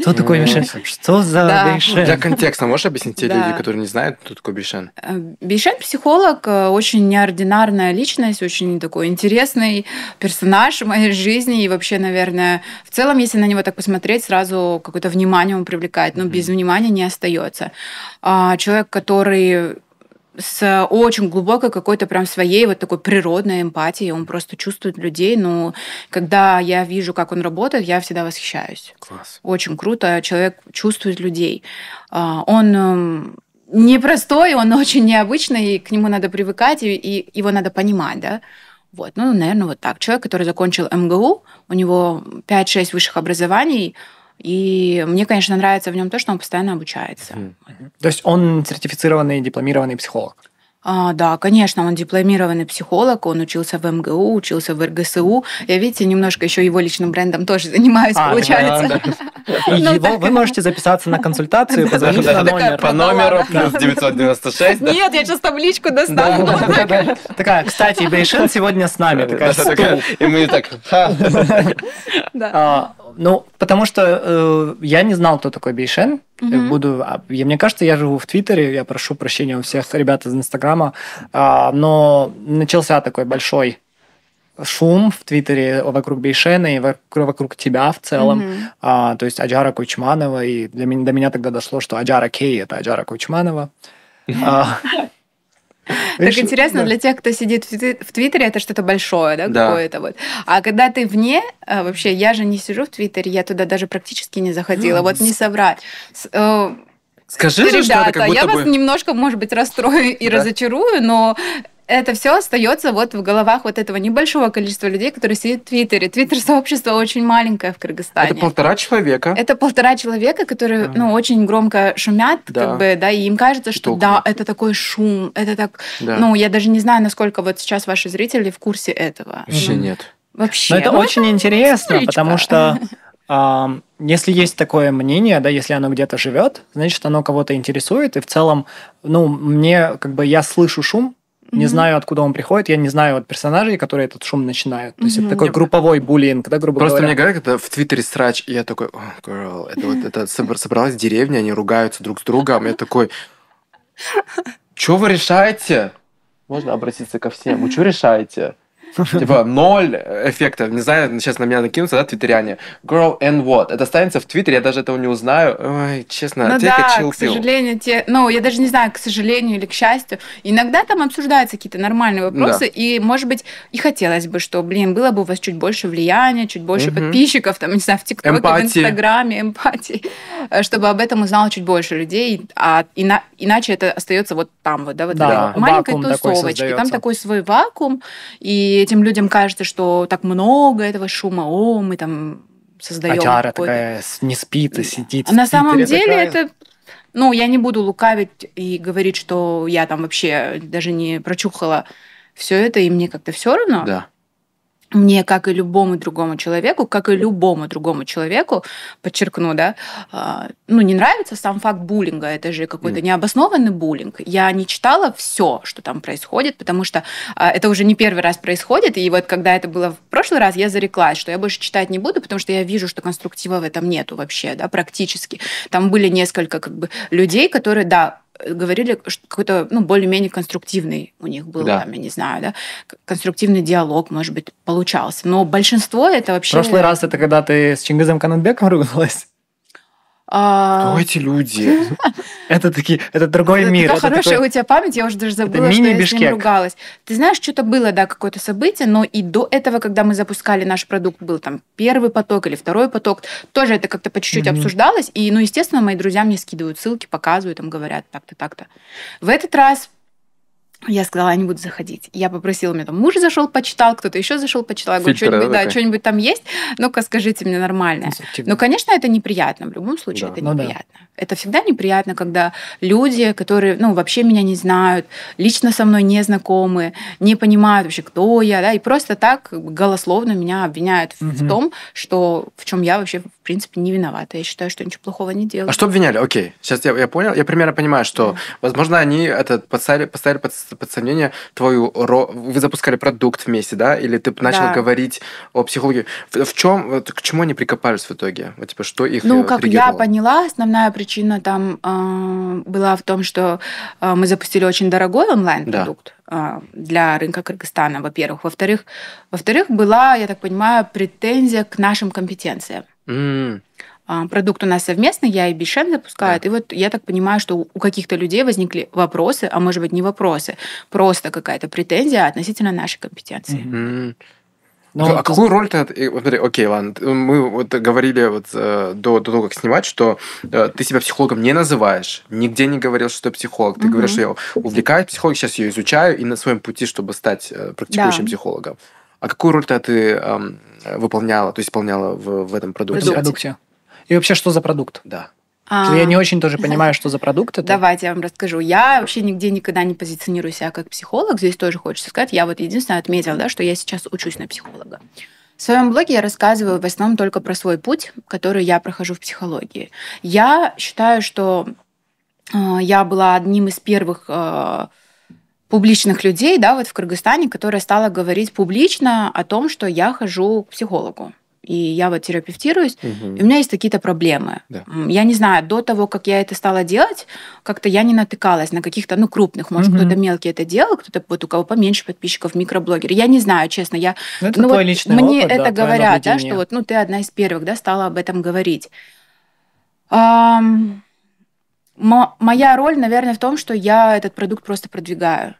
A: Кто такой Бишен? Что за
C: Да.
A: Бишен?
B: Для контекста можешь объяснить те
C: Да.
B: люди, которые не знают, кто такой Бишен?
C: Э, Бишен психолог, э, очень неординарная личность, очень такой интересный персонаж в моей жизни. И вообще, наверное, в целом, если на него так посмотреть, сразу какое-то внимание он привлекает. Но без внимания не остается. А, Человек, который с очень глубокой какой-то прям своей вот такой природной эмпатией, он просто чувствует людей, но когда я вижу, как он работает, я всегда восхищаюсь.
B: Класс.
C: Очень круто. Человек чувствует людей. А, Он эм, непростой, он очень необычный, и к нему надо привыкать, и, и его надо понимать, да. Вот, ну, наверное, вот так. Человек, который закончил МГУ, у него 5-6 высших образований, и мне, конечно, нравится в нем то, что он постоянно обучается.
B: Мгм.
A: То есть он сертифицированный, дипломированный психолог.
C: А, да, конечно, он дипломированный психолог, он учился в МГУ, учился в РГСУ. Я, видите, немножко еще его личным брендом тоже занимаюсь,
A: А,
C: получается.
A: да, И
C: Ну,
A: его,
C: так.
A: вы можете записаться на консультацию, позвонить
B: Да,
A: на
B: да,
A: номер.
B: По номеру
C: Да.
B: плюс 996. да?
C: Нет, я сейчас табличку
A: Да,
C: достану.
A: да, да, да. Такая, кстати, Бейшен сегодня с нами. Такая,
B: Да, такая, И мы так, ха.
C: Да.
A: А, ну, потому что э, я не знал, кто такой Бейшен.
C: Мгм.
A: Буду, а, я, мне кажется, я живу в Твиттере, я прошу прощения у всех ребят из Инстаграма, а, но начался такой большой шум в Твиттере вокруг Бейшена и вокруг, вокруг тебя в целом. А, то есть Аджара Кучманова, и для меня, до меня тогда дошло, что Аджара Кей – это Аджара Кучманова. А,
C: Так интересно, для тех, кто сидит в Твит- в Твиттере, это что-то большое, да, какое-то вот. А когда ты вне, а, вообще, я же не сижу в Твиттере, я туда даже практически не заходила, вот не соврать. Э,
B: Скажи же, что это как
C: я
B: будто
C: вас
B: бы...
C: немножко, может быть, расстрою и
B: Да.
C: разочарую, но это все остается вот в головах вот этого небольшого количества людей, которые сидят в Твиттере. Твиттер-сообщество очень маленькое в Кыргызстане.
B: Это полтора человека.
C: Это полтора человека, которые,
A: Ага.
C: ну, очень громко шумят,
B: Да.
C: как бы, да, и им кажется, что
B: толку
C: да, это такой шум, это так,
B: Да.
C: ну, я даже не знаю, насколько вот сейчас ваши зрители в курсе этого.
B: Вообще
C: Ну,
B: нет.
C: Вообще.
A: Но это
C: Ну,
A: очень интересно,
C: историчка.
A: потому что если есть такое мнение, да, если оно где-то живет, значит, оно кого-то интересует, и в целом, ну, мне, как бы, я слышу шум, не
C: Мгм.
A: знаю, откуда он приходит, я не знаю от персонажей, которые этот шум начинают. То есть
C: Мгм.
A: это такой групповой буллинг, да, грубо
B: Просто мне
A: говоря.
B: говорят, когда в Твиттере срач, и я такой, о, girl, это вот это собр- собралась деревня, они ругаются друг с другом, я такой, что вы решаете? Можно обратиться ко всем. Вы что решаете? Типа ноль эффекта. Не знаю, сейчас на меня накинутся, да, твиттеряне. Girl and what? Это останется в Твиттере, я даже этого не узнаю. Ой, честно,
C: Ну да,
B: chill
C: к сожалению, те, ну, я даже не знаю, к сожалению или к счастью, иногда там обсуждаются какие-то нормальные вопросы, и, может быть, и хотелось бы, что, блин, было бы у вас чуть больше влияния, чуть больше
B: Мгм.
C: подписчиков, там, не знаю, в ТикТоке, в. Инстаграме, эмпатии, э, чтобы об этом узнало чуть больше людей, а ина- иначе это остается вот там вот, да, вот
A: Да,
C: маленькой
A: вакуум такой
C: тусовочке, там такой свой вакуум, и этим людям кажется, что так много этого шума, о, мы там создаем какой-то
A: такая не спит и сидит.
C: а на самом деле
A: такая.
C: это... Ну, я не буду лукавить и говорить, что я там вообще даже не прочухала все это, и мне как-то все равно.
B: Да.
C: Мне, как и любому другому человеку, как и любому другому человеку, подчеркну, да, а, ну, не нравится сам факт буллинга, это же какой-то необоснованный буллинг. Я не читала все, что там происходит, потому что а, это уже не первый раз происходит, и вот когда это было в прошлый раз, я зареклась, что я больше читать не буду, потому что я вижу, что конструктива в этом нету вообще, да, практически. Там были несколько как бы людей, которые, да, говорили, что какой-то, ну, более-менее конструктивный у них был,
B: Да.
C: там, я не знаю, да, конструктивный диалог, может быть, получался. Но большинство это
A: В
C: вообще...
A: прошлый раз это когда ты с Чингизом Канатбеком ругалась.
C: А,
B: Кто эти люди?
A: Это такие, это другой
C: это
A: мир.
C: Такая
A: это
C: хорошая
A: такой-
C: у тебя память, я уже даже забыла, что я с ним ругалась. Ты знаешь, что-то было, да, какое-то событие, но и до этого, когда мы запускали наш продукт, был там первый поток или второй поток, тоже это как-то по чуть-чуть обсуждалось. И, ну, естественно, мои друзья мне скидывают ссылки, показывают, там говорят так-то, так-то. В этот раз я сказала, я не буду заходить. Я попросила, у меня там муж зашел, почитал, кто-то еще зашел, почитал. Я говорю, что-нибудь,
B: да,
C: да, что-нибудь там есть? Ну-ка, скажите мне нормальное. Ну, конечно, это неприятно. В любом случае,
B: Да.
C: это
A: Ну да.
C: неприятно. Это всегда неприятно, когда люди, которые, ну, вообще меня не знают, лично со мной не знакомы, не понимают вообще, кто я, да, и просто так голословно меня обвиняют в- в том, что в чем я вообще, в принципе, не виновата. Я считаю, что ничего плохого не делаю.
B: А что обвиняли? Окей, сейчас я, я понял. Я примерно понимаю, что, возможно, они это поставили, поставили под под сомнение твою... Ро... Вы запускали продукт вместе, да? Или ты начал
C: Да.
B: говорить о психологии? В, в чем, к чему они прикопались в итоге? Вот, типа, что их
C: Ну,
B: э,
C: как я поняла, основная причина там э, была в том, что э, мы запустили очень дорогой онлайн-продукт э, для рынка Кыргызстана, во-первых. Во-вторых, во-вторых, была, я так понимаю, претензия к нашим компетенциям. А, Продукт у нас совместный, я и Бишен запускают. И вот я так понимаю, что у каких-то людей возникли вопросы, а может быть не вопросы, просто какая-то претензия относительно нашей компетенции.
B: М.
A: Но
B: а
A: ты-
B: какую роль ты... э, Смотри, окей, ладно. Мы вот говорили вот э, до, до того, как снимать, что э, ты себя психологом не называешь, нигде не говорил, что ты психолог. Ты
C: Мгм.
B: говоришь, что я увлекаюсь психологией, сейчас ее изучаю и на своем пути, чтобы стать э, практикующим
C: Да.
B: психологом. А какую роль ты эм, выполняла, то есть исполняла в, в этом
A: в
B: продукте?
A: И вообще, что за продукт?
B: Да.
C: А,
A: Я не очень тоже понимаю, что за продукт это.
C: Давайте я вам расскажу. Я вообще нигде никогда не позиционирую себя как психолог. Здесь тоже хочется сказать. Я вот единственное отметила, да, что я сейчас учусь на психолога. В своем блоге я рассказываю в основном только про свой путь, который я прохожу в психологии. Я считаю, что э, я была одним из первых э, публичных людей, да, вот в Кыргызстане, которая стала говорить публично о том, что я хожу к психологу. И я вот терапевтируюсь,
B: Мгм.
C: и у меня есть какие-то проблемы.
B: Да.
C: Я не знаю, до того, как я это стала делать, как-то я не натыкалась на каких-то, ну, крупных. Может,
A: Мгм.
C: кто-то мелкий это делал, кто-то вот у кого поменьше подписчиков, микроблогеры. Я не знаю, честно. Я,
A: Ну, это
C: ну,
A: твой
C: вот
A: личный
C: мне
A: опыт,
C: это
A: да,
C: говорят, да, что вот, ну, ты одна из первых, да, стала об этом говорить. Моя роль, наверное, в том, что я этот продукт просто продвигаю.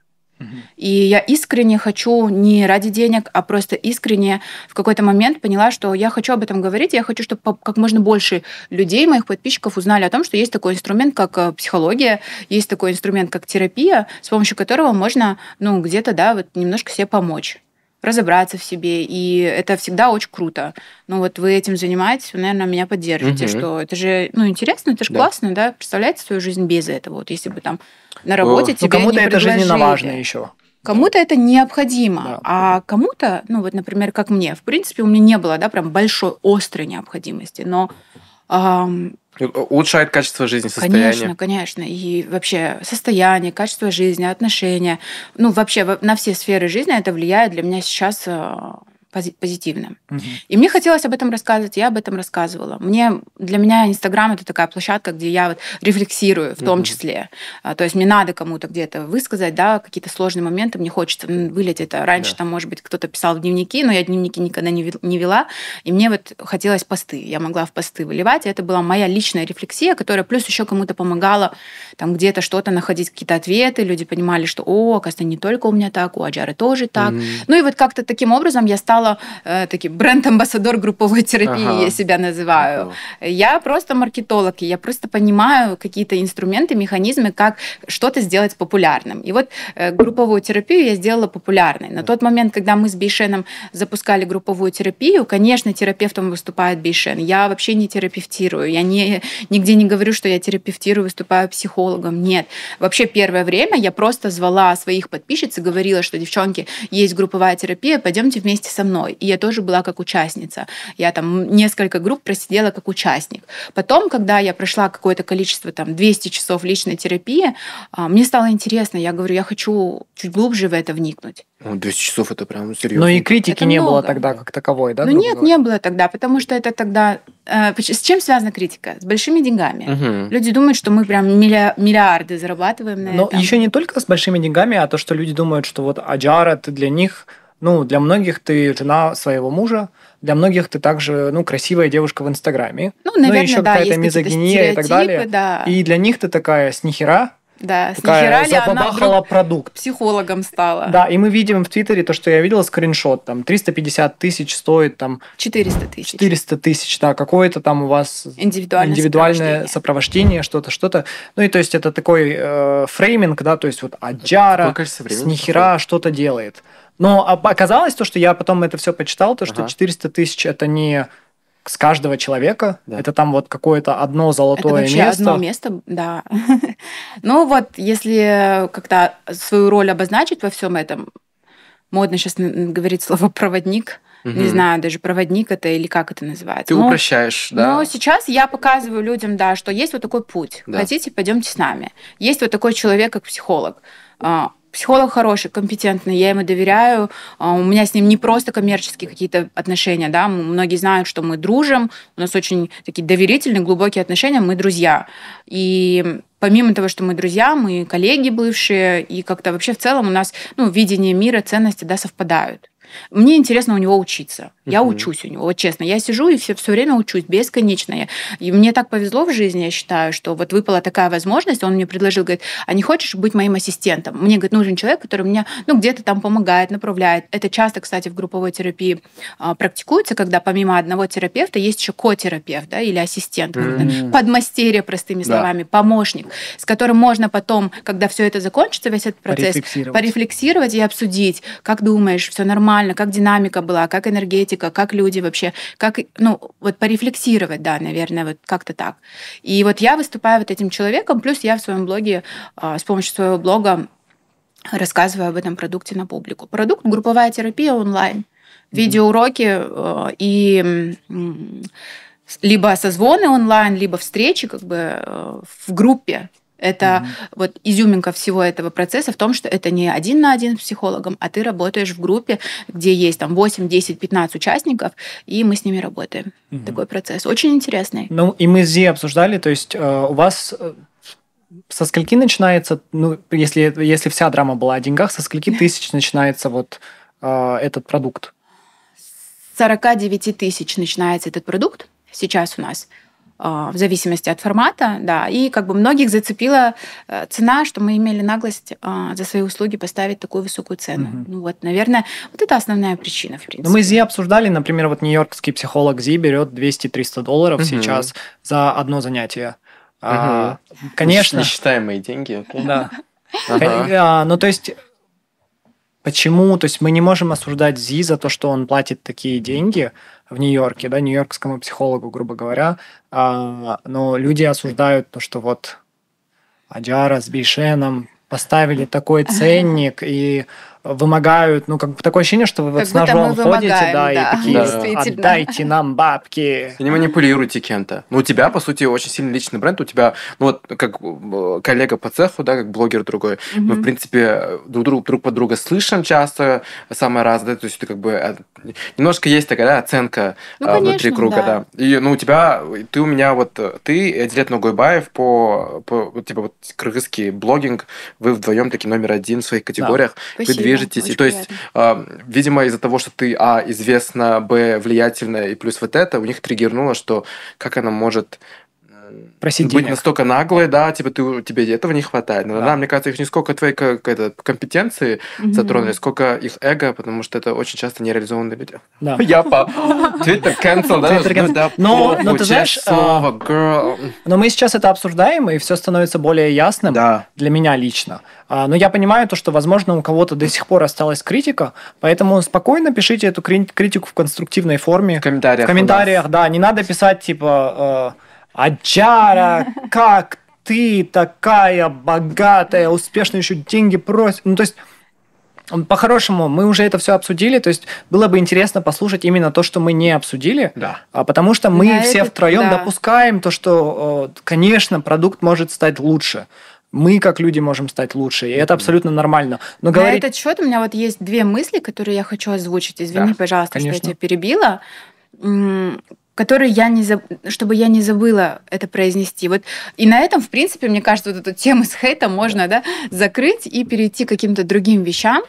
C: И я искренне хочу не ради денег, а просто искренне в какой-то момент поняла, что я хочу об этом говорить, я хочу, чтобы как можно больше людей, моих подписчиков, узнали о том, что есть такой инструмент, как э, психология, есть такой инструмент, как терапия, с помощью которого можно, ну, где-то, да, вот немножко себе помочь разобраться в себе, и это всегда очень круто. Ну вот вы этим занимаетесь, вы, наверное, меня поддержите,
B: Мгм.
C: что это же, ну, интересно, это же
B: Да.
C: классно, да, представляете свою жизнь без этого, вот если бы там на работе
B: О,
C: тебе
A: Ну, кому-то
C: не
A: это жизненно
C: предложили.
A: важно еще.
C: Кому-то это необходимо,
A: Да.
C: а кому-то, ну вот, например, как мне, в принципе, у меня не было, да, прям большой острой необходимости, но ам,
B: Э, Улучшает качество жизни, состояние.
C: Конечно, конечно. И вообще состояние, качество жизни, отношения. Ну, вообще во- на все сферы жизни это влияет для меня сейчас пози- позитивно.
A: Мгм.
C: И мне хотелось об этом рассказывать, я об этом рассказывала. Мне, для меня Инстаграм это такая площадка, где я вот рефлексирую в том
B: Мгм.
C: числе. А, То есть мне надо кому-то где-то высказать, да, какие-то сложные моменты, мне хочется м, вылить это. Раньше
B: Да.
C: там, может быть, кто-то писал в дневники, но я дневники никогда не вел- не вела, и мне вот хотелось посты. Я могла в посты выливать, и это была моя личная рефлексия, которая плюс еще кому-то помогала там где-то что-то находить, какие-то ответы, люди понимали, что, о, оказывается, не только у меня так, у Аджары тоже так.
B: Мгм.
C: Ну и вот как-то таким образом я стала э, таким бренд-амбассадор групповой терапии,
B: Ага.
C: я себя называю.
B: Прикол.
C: Я просто маркетолог, и я просто понимаю какие-то инструменты, механизмы, как что-то сделать популярным. И вот э, групповую терапию я сделала популярной. На тот момент, когда мы с Бейшеном запускали групповую терапию, конечно, терапевтом выступает Бейшен. Я вообще не терапевтирую, я не, нигде не говорю, что я терапевтирую, выступаю психологом. Нет. Вообще первое время я просто звала своих подписчиц и говорила, что, девчонки, есть групповая терапия, пойдемте вместе со мной. И я тоже была как участница. Я там несколько групп просидела как участник. Потом, когда я прошла какое-то количество, там, 200 часов личной терапии, а, мне стало интересно. Я говорю, я хочу чуть глубже в это вникнуть.
B: О, 200 часов это прям серьезно.
A: Но и критики
C: Это
A: не было
C: много.
A: тогда как таковой, да?
C: ну нет,
A: говоря?
C: не было тогда, потому что это тогда... э, с чем связана критика? С большими деньгами.
B: Мгм.
C: Люди думают, что мы прям миллиарды зарабатываем на
A: Но
C: этом.
A: еще не только с большими деньгами, а то, что люди думают, что вот Аджара, ты для них, ну, для многих ты жена своего мужа, для многих ты также, ну, красивая девушка в Инстаграме.
C: Ну, наверное,
A: еще
C: да,
A: какая-то мизогиния и так далее.
C: Да,
A: И для них ты такая с нихера,
C: да. С
A: такая
C: нихера ли она
A: продукт.
C: психологом стала?
A: Да, и мы видим в Твиттере то, что я видел скриншот, там 350 тысяч стоит, там
C: 400 тысяч.
A: 400 тысяч, да, какое-то там у вас
C: Индивидуальное,
A: индивидуальное сопровождение, что-то, что-то. Ну и то есть это такой э, фрейминг, да, то есть вот Аджара с нихера что-то делает. Но оказалось то, что я потом это все почитал, то, что
B: Ага.
A: 400 тысяч это не с каждого человека,
B: Да.
A: это там вот какое-то одно
C: Это
A: золотое
C: вообще
A: место.
C: одно место, да. ну вот, если как-то свою роль обозначить во всем этом, модно сейчас говорить слово проводник. Не
B: Мгм.
C: знаю, даже проводник это или как это называется.
B: Ты
C: Но-
B: упрощаешь, да?
C: Но сейчас я показываю людям, да, что есть вот такой путь.
B: Да.
C: Хотите, пойдемте с нами. Есть вот такой человек, как психолог. Психолог хороший, компетентный, я ему доверяю. А, у меня с ним не просто коммерческие какие-то отношения, да, многие знают, что мы дружим, у нас очень такие доверительные, глубокие отношения, мы друзья. И помимо того, что мы друзья, мы коллеги бывшие, и как-то вообще в целом у нас ну, видение мира, ценности да, совпадают. Мне интересно у него учиться. Я угу. учусь у него, вот честно. Я сижу и все, все время учусь, бесконечно. И мне так повезло в жизни, я считаю, что вот выпала такая возможность. Он мне предложил, говорит, а не хочешь быть моим ассистентом? Мне, говорит, нужен человек, который мне ну, где-то там помогает, направляет. Это часто, кстати, в групповой терапии а, практикуется, когда помимо одного терапевта есть еще ко-терапевт да, или ассистент, mm-hmm. подмастерье, простыми словами, да. помощник, с которым можно потом, когда все это закончится, весь этот процесс, порефлексировать, порефлексировать и обсудить, как думаешь, все нормально, как динамика была, как энергетика, психика, как люди вообще, как, ну, вот порефлексировать, да, наверное, вот как-то так. И вот я выступаю вот этим человеком, плюс я в своем блоге, а, с помощью своего блога рассказываю об этом продукте на публику. Продукт групповая терапия онлайн, видеоуроки э, и либо созвоны онлайн, либо встречи как бы э, в группе это mm-hmm. вот изюминка всего этого процесса в том, что это не один на один с психологом, а ты работаешь в группе, где есть там 8, 10, 15 участников, и мы с ними работаем. Mm-hmm. Такой процесс. Очень интересный.
A: Ну, и мы с Зи обсуждали, то есть э, у вас э, со скольки начинается, ну, если, если вся драма была о деньгах, со скольки тысяч начинается вот э, этот продукт?
C: С 49 тысяч начинается этот продукт сейчас у нас. А, в зависимости от формата, да, и как бы многих зацепила э, цена, что мы имели наглость а, за свои услуги поставить такую высокую цену. Угу. Ну вот, наверное, вот это основная причина, в принципе.
A: Ну, мы Зи обсуждали, например, вот нью-йоркский психолог Зи берет 200-300 долларов угу. сейчас за одно занятие. Угу. А, конечно.
B: Несчитаемые деньги.
A: Да. Ага. Ну, то есть Почему? То есть мы не можем осуждать Зи за то, что он платит такие деньги в Нью-Йорке, да, нью-йоркскому психологу, грубо говоря. А, но люди осуждают то, что вот Аджара с Бейшеном поставили такой ценник, и вымогают, ну, как бы такое ощущение, что вы вот с ножом ходите, да, да, и такие, да. отдайте нам бабки.
B: Не манипулируйте кем-то. Ну, у тебя, по сути, очень сильный личный бренд, у тебя, ну, вот, как э, коллега по цеху, да, как блогер другой, угу. мы, в принципе, друг, друг, друг под друга слышим часто, самое разное, то есть ты как бы, э, немножко есть такая, да, оценка ну, конечно, внутри круга, да. да. И, ну, у тебя, ты у меня вот, ты, Дилет Ногойбаев, по, по, типа, вот, кыргызский блогинг, вы вдвоем таки номер один в своих категориях. Да. Вы движетесь. и то есть, э, видимо, из-за того, что ты, а, известна, б, влиятельная, и плюс вот это, у них триггернуло, что как она может
A: Просить
B: быть денег. настолько наглой, да, типа ты, тебе этого не хватает. Но, да. да, мне кажется, их не сколько твоей как, это, компетенции mm-hmm. затронули, сколько их эго, потому что это очень часто нереализованные люди.
A: Да.
B: Я по Twitter cancel, да?
A: Twitter cancel. Но, но ты знаешь, слово, girl. но мы сейчас это обсуждаем, и все становится более ясным да. для меня лично. А, но я понимаю то, что, возможно, у кого-то до сих пор осталась критика, поэтому спокойно пишите эту критику в конструктивной форме.
B: В комментариях.
A: В комментариях, да. Не надо писать, типа, Аджара, как ты такая богатая, успешная, еще деньги просит. Ну, то есть, по-хорошему, мы уже это все обсудили, то есть было бы интересно послушать именно то, что мы не обсудили,
B: да.
A: А потому что мы да, все это, втроем да. допускаем то, что, конечно, продукт может стать лучше мы как люди можем стать лучше, и это абсолютно нормально.
C: Но говорить... На этот счет у меня вот есть две мысли, которые я хочу озвучить. Извини, да, пожалуйста, конечно. что я тебя перебила которые я не заб... чтобы я не забыла это произнести. Вот и на этом, в принципе, мне кажется, вот эту тему с хейтом можно да, закрыть и перейти к каким-то другим вещам.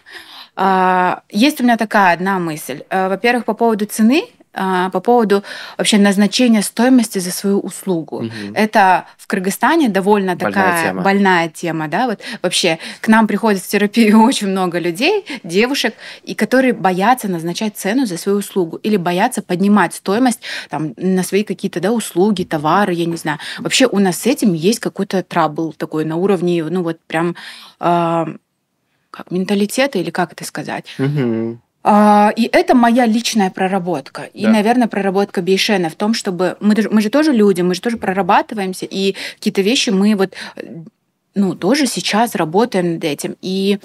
C: А, есть у меня такая одна мысль. А, во-первых, по поводу цены а, по поводу вообще назначения стоимости за свою услугу. Угу. Это в Кыргызстане довольно больная такая тема. больная тема, да, вот вообще к нам приходит в терапию очень много людей, девушек, и которые боятся назначать цену за свою услугу или боятся поднимать стоимость там на свои какие-то да услуги, товары, я не знаю. Вообще у нас с этим есть какой-то трабл такой на уровне, ну вот прям э, как менталитета или как это сказать.
B: Угу.
C: А, и это моя личная проработка. И, да. наверное, проработка Бейшена в том, чтобы... Мы, мы же тоже люди, мы же тоже прорабатываемся, и какие-то вещи мы вот ну, тоже сейчас работаем над этим. И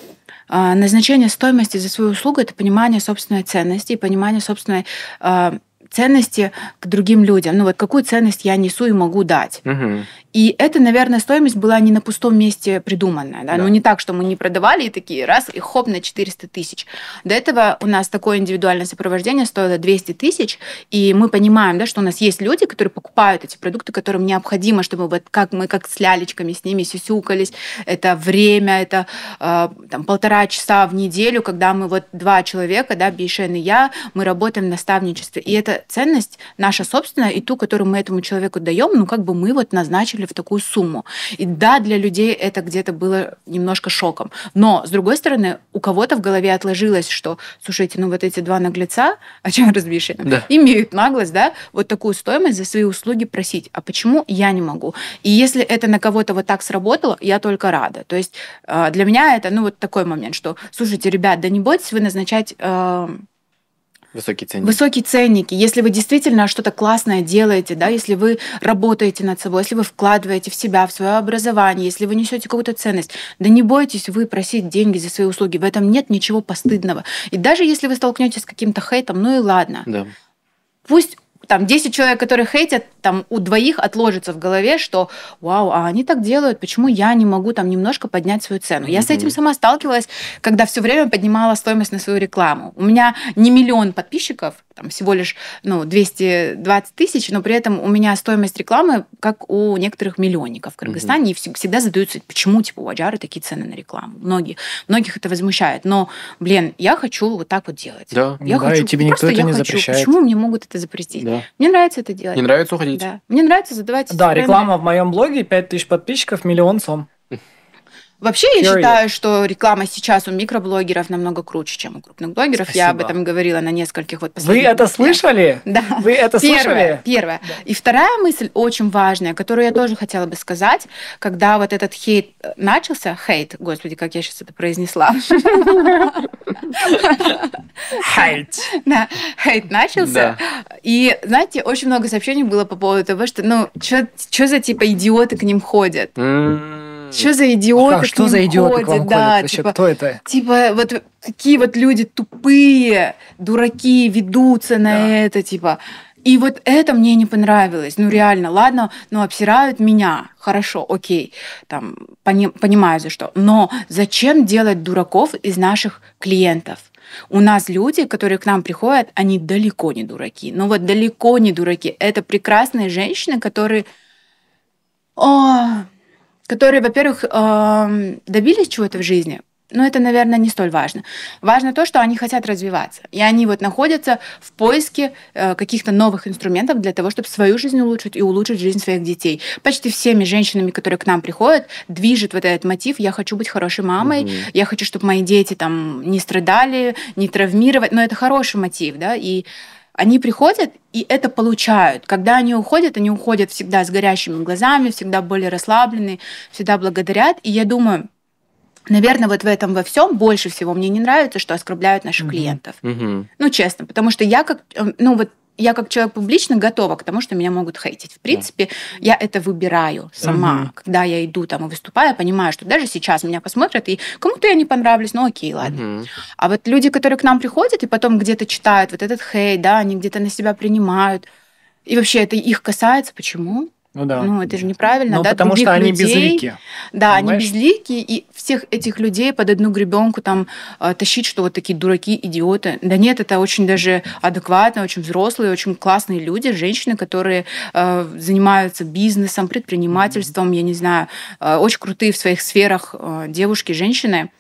C: а, назначение стоимости за свою услугу – это понимание собственной ценности и понимание собственной а, ценности к другим людям. Ну вот какую ценность я несу и могу дать.
B: Мгм.
C: И это, наверное, стоимость была не на пустом месте придуманная. Да?
B: Да.
C: Ну, не так, что мы не продавали и такие раз, и хоп, на 400 тысяч. До этого у нас такое индивидуальное сопровождение стоило 200 тысяч, и мы понимаем, да, что у нас есть люди, которые покупают эти продукты, которым необходимо, чтобы вот как мы как с лялечками с ними сюсюкались. Это время, это э, там, полтора часа в неделю, когда мы вот два человека, да, Бейшен и я, мы работаем в наставничестве. И эта ценность наша собственная, и ту, которую мы этому человеку даем, ну, как бы мы вот назначили в такую сумму. И да, для людей это где-то было немножко шоком. Но, с другой стороны, у кого-то в голове отложилось, что, слушайте, ну вот эти два наглеца, о чем разбишь,
B: Да.
C: имеют наглость, да, вот такую стоимость за свои услуги просить. А почему я не могу? И если это на кого-то вот так сработало, я только рада. То есть э, для меня это, ну, вот такой момент, что, слушайте, ребят, да не бойтесь вы назначать э,
B: Высокий ценник.
C: Высокие ценники. Если вы действительно что-то классное делаете, да, если вы работаете над собой, если вы вкладываете в себя, в свое образование, если вы несете какую-то ценность, да не бойтесь вы просить деньги за свои услуги. В этом нет ничего постыдного. И даже если вы столкнетесь с каким-то хейтом, ну и ладно.
B: Да.
C: Пусть там 10 человек, которые хейтят, там у двоих отложится в голове, что вау, а они так делают, почему я не могу там немножко поднять свою цену? Я с этим сама сталкивалась, когда все время поднимала стоимость на свою рекламу. У меня не миллион подписчиков, там всего лишь ну, 220 тысяч, но при этом у меня стоимость рекламы как у некоторых миллионников в Кыргызстане, и вс- всегда задаются, почему типа у Аджары такие цены на рекламу. Многие, многих это возмущает. Но, блин, я хочу вот так вот делать.
B: Да.
C: Я
A: Да, и
C: хочу,
A: тебе никто это не
C: хочу.
A: запрещает.
C: Почему мне могут это запретить?
B: Да.
C: Мне нравится это делать.
B: Не нравится уходить?
C: Да. Мне нравится задавать.
A: Да, реклама в моем блоге, 5000 подписчиков, миллион сом.
C: Вообще, я
A: Period.
C: считаю, что реклама сейчас у микроблогеров намного круче, чем у крупных блогеров. Я об
A: Спасибо.
C: этом говорила на нескольких вот
A: Вы
C: последних
A: это
C: мероприятиях.
A: слышали?
C: Да.
A: Вы это
C: Первое,
A: слышали?
C: первое. И вторая мысль очень важная, которую я тоже хотела бы сказать, когда вот этот хейт э, начался, хейт, господи, как я сейчас это произнесла,
A: Хейт.
C: да, хейт начался, и, знаете, очень много сообщений было по поводу того, что, ну, что за, типа, идиоты к ним ходят? Что за идиоты
A: А
C: к
A: что
C: ним
A: за идиоты к вам
C: ходят? Да,
A: ходят? Вообще,
C: типа,
A: кто это?
C: Типа, вот какие вот люди тупые, дураки ведутся на
A: Да.
C: это, типа. И вот это мне не понравилось. Ну, реально, ладно, ну, обсирают меня. Хорошо, окей, там, пони- понимаю за что. Но зачем делать дураков из наших клиентов? У нас люди, которые к нам приходят, они далеко не дураки. Ну вот далеко не дураки. Это прекрасные женщины, которые о, которые, во-первых, эм, добились чего-то в жизни, но это, наверное, не столь важно. Важно то, что они хотят развиваться. И они вот находятся в поиске э, каких-то новых инструментов для того, чтобы свою жизнь улучшить и улучшить жизнь своих детей. Почти всеми женщинами, которые к нам приходят, движет вот этот мотив «я хочу быть хорошей мамой»,
B: Мгм.
C: я хочу, чтобы мои дети там не страдали, не травмировать. Но это хороший мотив, да, и они приходят и это получают. Когда они уходят, они уходят всегда с горящими глазами, всегда более расслабленные, всегда благодарят. И я думаю, наверное, вот в этом во всем больше всего мне не нравится, что оскорбляют наших
A: Мгм.
C: клиентов.
B: Мгм.
C: Ну, честно, потому что я как, э, ну вот я как человек публично готова к тому, что меня могут хейтить. В принципе, я это выбираю сама.
A: Мгм.
C: Когда я иду там и выступаю, я понимаю, что даже сейчас меня посмотрят, и кому-то я не понравлюсь, ну окей, ладно.
B: Мгм.
C: А вот люди, которые к нам приходят и потом где-то читают вот этот хейт, да, они где-то на себя принимают, и вообще это их касается, почему?
A: Ну да.
C: Ну, это же неправильно,
A: Ну,
C: да?
A: потому
C: Других
A: что они
C: людей-
A: безлики.
C: Да,
A: Понимаешь?
C: они безликие, и всех этих людей под одну гребенку там э, тащить, что вот такие дураки, идиоты. Да нет, это очень даже адекватно, очень взрослые, очень классные люди, женщины, которые э, занимаются бизнесом, предпринимательством, я не знаю, э, очень крутые в своих сферах э, девушки, женщины.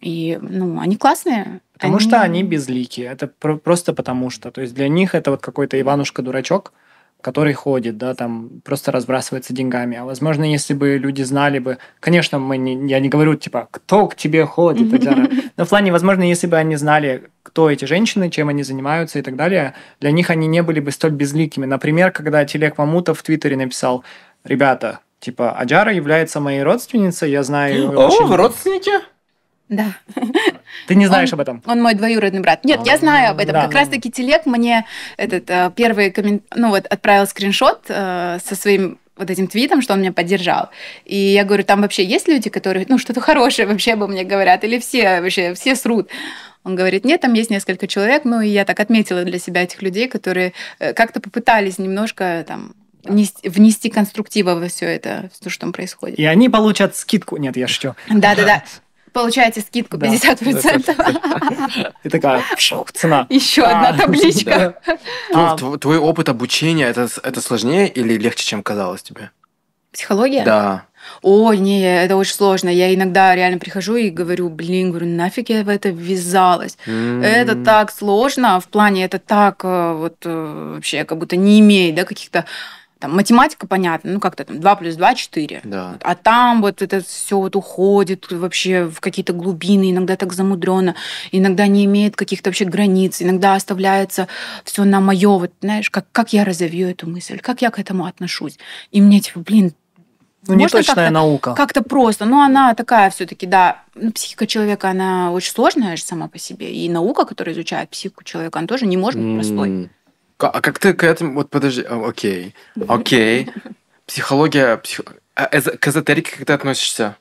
C: И, ну, они классные.
A: Потому что они безликие. Это про- просто потому что. То есть для них это вот какой-то Иванушка-дурачок, который ходит, да, там просто разбрасывается деньгами. А возможно, если бы люди знали бы... Конечно, мы не, я не говорю, типа, кто к тебе ходит, Аджара. но в плане, возможно, если бы они знали, кто эти женщины, чем они занимаются и так далее, для них они не были бы столь безликими. Например, когда Телек Мамутов в Твиттере написал, ребята, типа, Аджара является моей родственницей, я знаю...
B: О,
A: очень-
B: родственники?
C: Да.
A: Ты не знаешь
C: Он-
A: об этом?
C: Он мой двоюродный брат. Нет, я знаю об этом.
A: Да,
C: как
A: да.
C: раз таки телег мне этот э, первый коммент... ну вот отправил скриншот э, со своим вот этим твитом, что он меня поддержал. И я говорю, там вообще есть люди, которые, ну, что-то хорошее вообще обо мне говорят, или все вообще, все срут. Он говорит, нет, там есть несколько человек, ну и я так отметила для себя этих людей, которые э, как-то попытались немножко там внести, внести конструктива во все это, то, что там происходит.
A: И они получат скидку. Нет, я шучу.
C: Да-да-да. Получаете скидку 50%.
A: И такая цена.
C: Еще одна табличка.
B: А, твой опыт обучения, это, это сложнее или легче, чем казалось тебе?
C: Психология?
B: Да.
C: Ой, не, это очень сложно. Я иногда реально прихожу и говорю, блин, говорю, нафиг я в это ввязалась. Mm. Это так сложно, в плане это так э, вот э, вообще как будто не имеет, да, каких-то там математика, понятно, ну как-то там 2 плюс 2 – 4.
B: Да.
C: А там вот это все вот уходит вообще в какие-то глубины, иногда так замудрено, иногда не имеет каких-то вообще границ, иногда оставляется все на мое, вот знаешь, как, как я разовью эту мысль, как я к этому отношусь. И мне типа, блин,
A: ну, не точная наука.
C: Как-то просто. Но она такая все-таки, да. Ну, психика человека, она очень сложная же сама по себе. И наука, которая изучает психику человека, она тоже не может быть простой.
B: А как ты к этому... Вот подожди, а, окей, окей. Психология... Псих... А к эзотерике как ты относишься?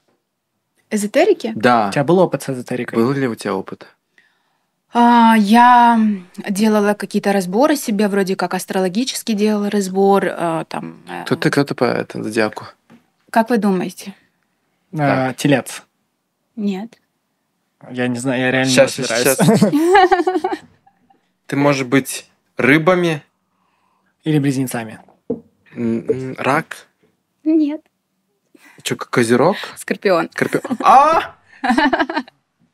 C: Эзотерики?
B: Да.
A: У тебя был опыт с эзотерикой?
B: Был ли у тебя опыт?
C: А, я делала какие-то разборы себе, вроде как астрологически делала разбор. А, там,
B: э, кто ты, кто ты по этому зодиаку?
C: Как вы думаете?
A: А, телец.
C: Нет.
A: Я не знаю, я реально
B: сейчас,
A: не
B: сейчас. Ты можешь быть рыбами.
A: Или близнецами.
B: Рак?
C: Нет.
B: Что, козерог?
C: Скорпион.
B: Скорпион. А!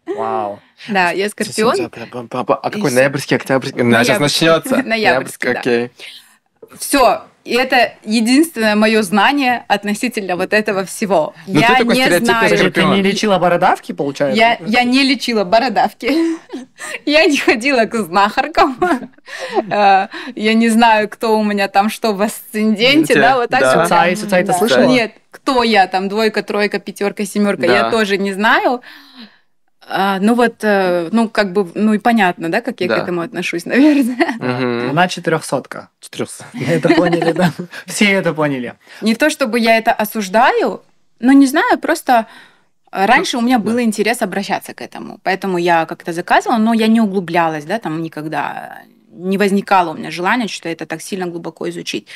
A: Вау.
C: Да, я скорпион.
B: А какой? Ноябрьский, октябрьский? Сейчас начнется.
C: Ноябрьский,
B: Окей.
C: Все, и это единственное мое знание относительно вот этого всего.
B: Но ну,
C: я не знаю.
A: Ты не лечила бородавки, получается?
C: Я, я не лечила бородавки. я не ходила к знахаркам. Э, я не знаю, кто у меня там что в асценденте, да, вот так.
A: Да. Суцай, Суцай, ты слышала?
C: Нет, кто я там, двойка, тройка, пятерка, семерка, я тоже не знаю. А, ну вот, э, ну как бы, ну и понятно, да, как я да. к этому отношусь, наверное.
A: Угу. Она четырехсотка.
B: Четырехсотка.
A: Это поняли, да? Все это поняли.
C: Не то, чтобы я это осуждаю, но не знаю, просто раньше у меня был интерес обращаться к этому, поэтому я как-то заказывала, но я не углублялась, да, там никогда не возникало у меня желания что это так сильно глубоко изучить.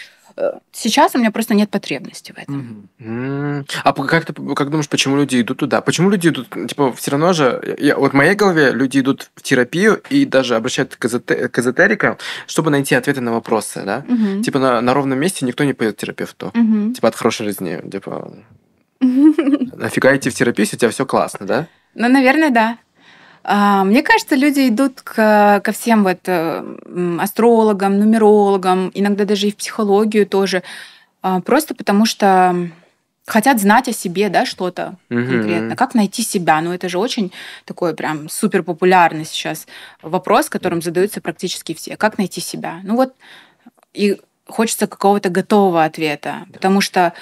C: Сейчас у меня просто нет потребности в этом.
B: Mm-hmm. А как ты как думаешь, почему люди идут туда? Почему люди идут? Типа, все равно же, я, вот в моей голове люди идут в терапию и даже обращаются к, эзотер, к эзотерикам, чтобы найти ответы на вопросы, да? Mm-hmm. Типа на, на ровном месте никто не пойдет к терапевту. Mm-hmm. Типа от хорошей жизни. Типа, нафига идти в терапию, если у тебя все классно, да?
C: Ну, наверное, да. А, мне кажется, люди идут к, ко всем вот э, астрологам, нумерологам, иногда даже и в психологию тоже, а, просто потому что хотят знать о себе, да, что-то угу. конкретно. Как найти себя? Ну, это же очень такой прям супер популярный сейчас вопрос, которым задаются практически все. Как найти себя? Ну вот, и хочется какого-то готового ответа, потому что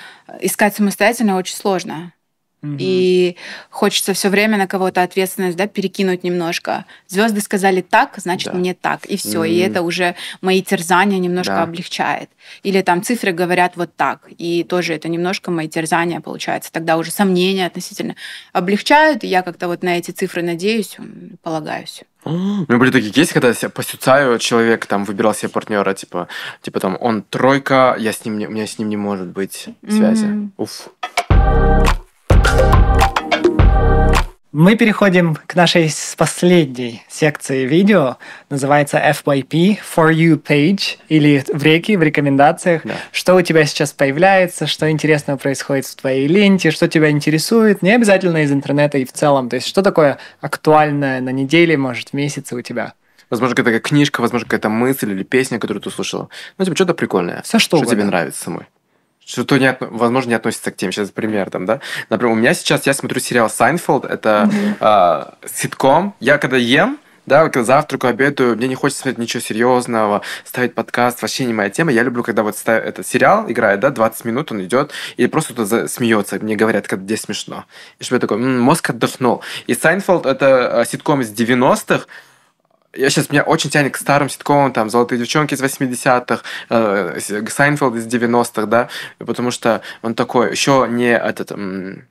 C: искать самостоятельно очень сложно. И хочется все время на кого-то ответственность да, перекинуть немножко. Звезды сказали так, значит да. мне так. И все. И это уже мои терзания немножко да. облегчает. Или там цифры говорят вот так. И тоже это немножко мои терзания получается. Тогда уже сомнения относительно облегчают. И я как-то вот на эти цифры надеюсь, полагаюсь.
B: У меня были такие кейсы, когда я по Сюцаю человек там выбирал себе партнера, типа, типа там он тройка, я с ним не, у меня с ним не может быть связи. Mm-hmm. Уф.
A: Мы переходим к нашей последней секции видео. Называется FYP, For You Page, или в реке, в рекомендациях. Да. Что у тебя сейчас появляется, что интересного происходит в твоей ленте, что тебя интересует. Не обязательно из интернета и в целом. То есть, что такое актуальное на неделе, может, в месяце у тебя.
B: Возможно, какая-то книжка, возможно, какая-то мысль или песня, которую ты услышала. Ну, типа, что-то прикольное.
A: Все что
B: Что тебе нравится самой что-то, не, возможно, не относится к теме. Сейчас пример там, да. Например, у меня сейчас, я смотрю сериал «Сайнфелд», это mm-hmm. э, ситком. Я когда ем, да, когда завтракаю, обедаю, мне не хочется смотреть ничего серьезного, ставить подкаст, вообще не моя тема. Я люблю, когда вот ставь, этот сериал играет, да, 20 минут он идет, и просто кто-то смеется, мне говорят, когда здесь смешно. И чтобы я такой, м-м, мозг отдохнул. И Сайнфелд это э, ситком из 90-х, я сейчас меня очень тянет к старым ситкомам, там, «Золотые девчонки» из 80-х, э, «Сайнфелд» из 90-х, да, потому что он такой, еще не этот... М-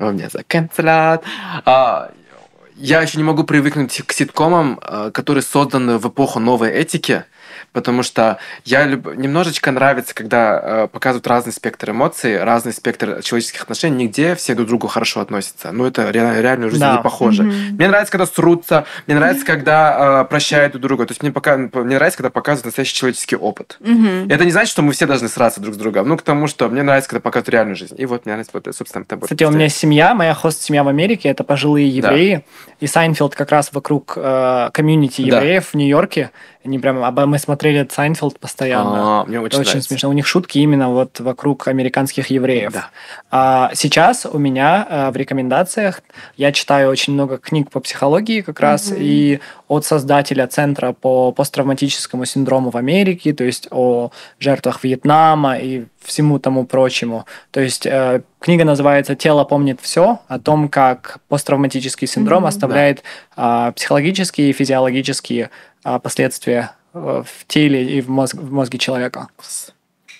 B: у меня за cancel ят. А, я еще не могу привыкнуть к ситкомам, э, которые созданы в эпоху новой этики, потому что я люб... немножечко нравится, когда э, показывают разный спектр эмоций, разный спектр человеческих отношений, нигде все друг к другу хорошо относятся. Ну, это реально, реальную жизнь
A: Да.
B: не похоже.
C: Мгм.
B: Мне нравится, когда срутся, мне нравится, когда э, прощают друг друга. То есть мне, пока... мне нравится, когда показывают настоящий человеческий опыт.
C: Мгм.
B: Это не значит, что мы все должны сраться друг с другом. Ну, к тому, что мне нравится, когда показывают реальную жизнь. И вот мне нравится, вот, собственно, тобой.
A: Кстати, у меня семья, моя host-семья в Америке, это пожилые евреи, и Сайнфелд как раз вокруг э, комьюнити
B: Да.
A: евреев в Нью-Йорке. Они прям, а мы смотрели Сайнфелд постоянно.
B: А, мне очень,
A: Это очень
B: нравится.
A: смешно. У них шутки именно вот вокруг американских евреев.
B: Да.
A: А сейчас у меня э, в рекомендациях я читаю очень много книг по психологии как раз
C: Мгм.
A: и от создателя Центра по посттравматическому синдрому в Америке, то есть о жертвах Вьетнама и всему тому прочему. То есть э, книга называется «Тело помнит все» о том, как посттравматический синдром
C: Мгм.
A: оставляет а, психологические и физиологические а, последствия э, в теле и в, мозг- в мозге человека.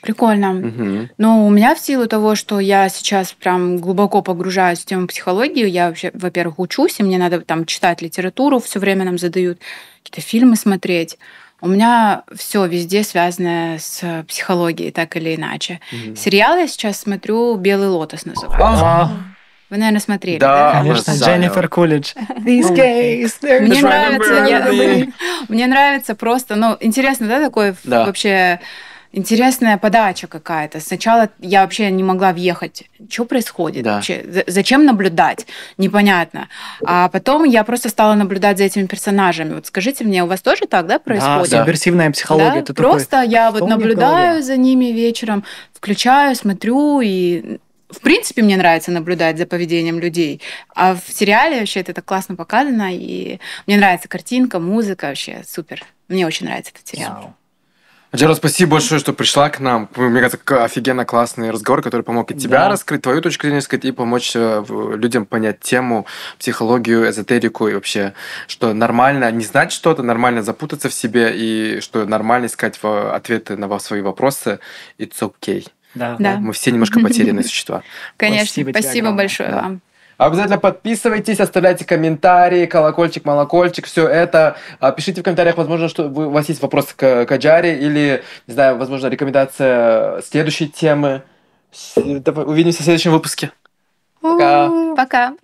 C: Прикольно.
B: Мгм.
C: Но у меня в силу того, что я сейчас прям глубоко погружаюсь в тему психологии, я вообще, во-первых, учусь, и мне надо там читать литературу, все время нам задают какие-то фильмы смотреть. У меня все везде связано с психологией, так или иначе.
B: Мгм.
C: Сериал я сейчас смотрю «Белый лотос» называется.
B: А,
C: Вы, наверное, смотрели,
B: Да,
C: да?
A: Конечно. Дженнифер Кулидж. These gays, they're
C: Мне нравится, я-. Мне нравится просто, ну, интересно, да, такой
B: Да.
C: вообще интересная подача какая-то. Сначала я вообще не могла въехать. Что происходит
B: Да.
C: вообще? За- Зачем наблюдать? Непонятно. А потом я просто стала наблюдать за этими персонажами. Вот скажите мне, у вас тоже так, да,
A: Да,
C: происходит?
A: субверсивная психология.
C: Да,
A: Ты такой,
C: просто я
A: что
C: вот наблюдаю за ними вечером, включаю, смотрю и в принципе, мне нравится наблюдать за поведением людей. А в сериале вообще это так классно показано, и мне нравится картинка, музыка, вообще супер. Мне очень нравится этот сериал.
B: Джеро, спасибо большое, что пришла к нам. Мне кажется, офигенно классный разговор, который помог и тебя
A: Да.
B: раскрыть, твою точку зрения сказать, и помочь э, людям понять тему, психологию, эзотерику и вообще, что нормально не знать что-то, нормально запутаться в себе, и что нормально искать ответы на во- свои вопросы. It's okay.
A: Да.
C: Да.
B: Мы все немножко потерянные существа.
C: Конечно,
A: Спасибо
C: спасибо, большое
B: Да.
C: вам.
B: Обязательно подписывайтесь, оставляйте комментарии, колокольчик, молокольчик, все это. А, Пишите в комментариях, возможно, что у вас есть вопрос к Каджаре или, не знаю, возможно, рекомендация следующей темы. Давай Увидимся в следующем выпуске. Пока.
C: Пока.